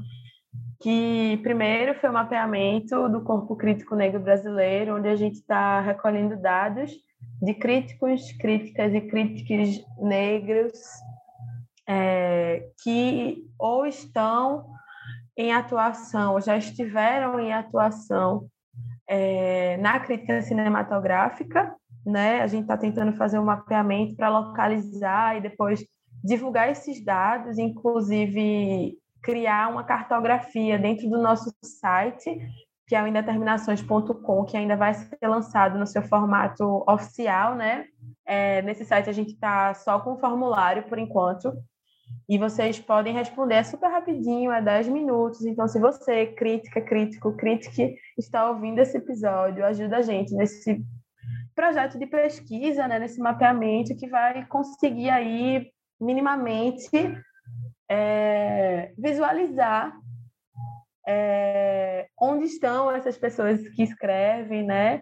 que primeiro foi o mapeamento do corpo crítico negro brasileiro, onde a gente está recolhendo dados de críticos, críticas e críticos negros é, que ou estão em atuação, já estiveram em atuação é, na crítica cinematográfica, né? A gente está tentando fazer um mapeamento para localizar e depois divulgar esses dados, inclusive criar uma cartografia dentro do nosso site, que é o indeterminações.com, que ainda vai ser lançado no seu formato oficial, né? É, nesse site a gente está só com o formulário por enquanto. E vocês podem responder é super rapidinho, é 10 minutos. Então, se você, crítica, crítico, crítica, está ouvindo esse episódio, ajuda a gente nesse projeto de pesquisa, né, nesse mapeamento que vai conseguir aí minimamente é, visualizar é, onde estão essas pessoas que escrevem, né,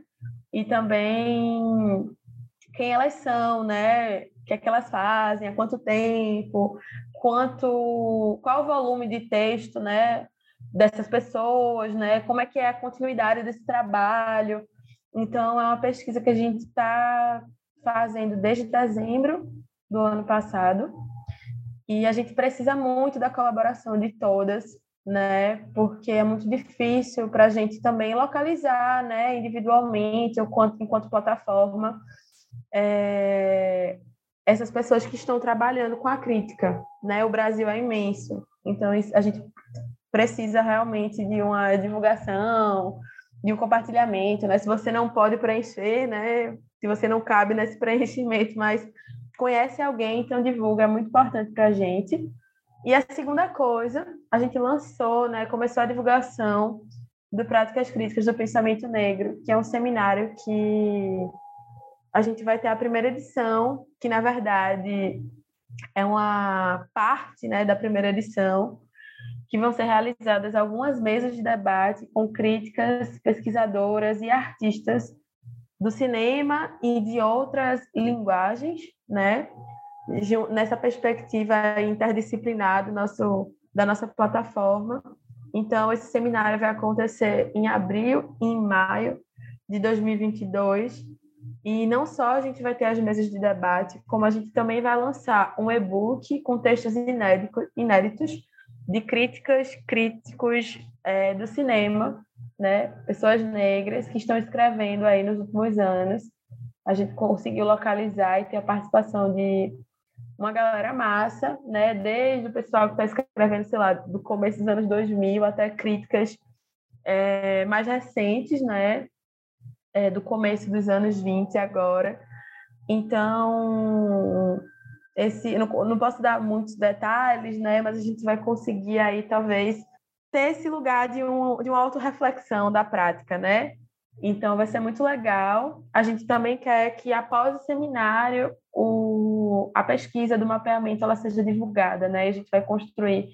e também quem elas são, né, o que é que elas fazem, há quanto tempo, quanto, qual o volume de texto, né, dessas pessoas, né, como é que é a continuidade desse trabalho, então, é uma pesquisa que a gente está fazendo desde dezembro do ano passado. E a gente precisa muito da colaboração de todas, né? Porque é muito difícil para a gente também localizar, né, individualmente, ou quanto, enquanto plataforma, é, essas pessoas que estão trabalhando com a crítica, né? O Brasil é imenso, então a gente precisa realmente de uma divulgação, de um compartilhamento, né? Se você não pode preencher, né? Se você não cabe nesse [laughs] preenchimento, mas conhece alguém, então divulga, é muito importante para a gente. E a segunda coisa, a gente lançou, né? Começou a divulgação do Práticas Críticas do Pensamento Negro, que é um seminário que a gente vai ter a primeira edição, que na verdade é uma parte né, da primeira edição, que vão ser realizadas algumas mesas de debate com críticas, pesquisadoras e artistas do cinema e de outras linguagens, né? nessa perspectiva interdisciplinar do nosso, da nossa plataforma. Então, esse seminário vai acontecer em abril e em maio de 2022. E não só a gente vai ter as mesas de debate, como a gente também vai lançar um e-book com textos inéditos de críticas, críticos é, do cinema, né? Pessoas negras que estão escrevendo aí nos últimos anos. A gente conseguiu localizar e ter a participação de uma galera massa, né? Desde o pessoal que está escrevendo, sei lá, do começo dos anos 2000 até críticas é, mais recentes, né? É, do começo dos anos 20 agora. Então, esse, não, não posso dar muitos detalhes, né? Mas a gente vai conseguir aí, talvez, ter esse lugar de, um, de uma autorreflexão da prática, né? Então, vai ser muito legal. A gente também quer que, após o seminário, o, a pesquisa do mapeamento ela seja divulgada, né? A gente vai construir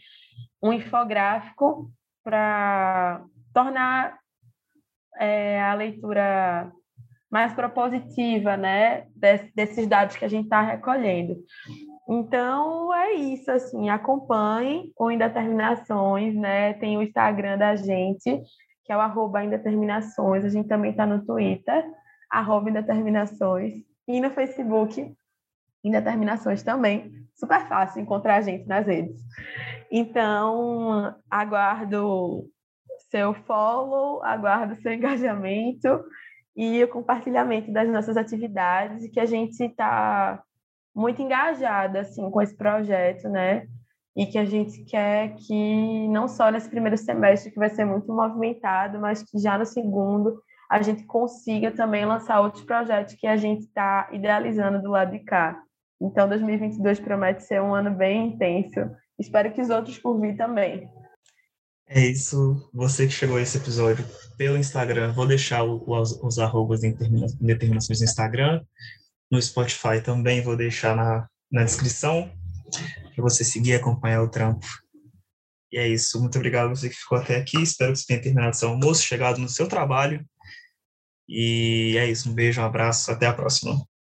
um infográfico para tornar é, a leitura mais propositiva, né? Des, desses dados que a gente está recolhendo. Então, é isso, assim, acompanhe o Indeterminações, né? Tem o Instagram da gente, que é o arroba Indeterminações. A gente também está no Twitter, arroba Indeterminações. E no Facebook, Indeterminações também. Super fácil encontrar a gente nas redes. Então, aguardo seu follow, aguardo seu [laughs] engajamento e o compartilhamento das nossas atividades, que a gente está muito engajada assim com esse projeto, né? e que a gente quer que não só nesse primeiro semestre que vai ser muito movimentado, mas que já no segundo a gente consiga também lançar outros projetos que a gente está idealizando do lado de cá. Então, 2022 promete ser um ano bem intenso. Espero que os outros por vir também. É isso. Você que chegou a esse episódio pelo Instagram, vou deixar os, os arrobas de determinações no Instagram. No Spotify também vou deixar na, na descrição para você seguir e acompanhar o trampo. E é isso. Muito obrigado a você que ficou até aqui. Espero que você tenha terminado seu almoço, chegado no seu trabalho. E é isso. Um beijo, um abraço. Até a próxima.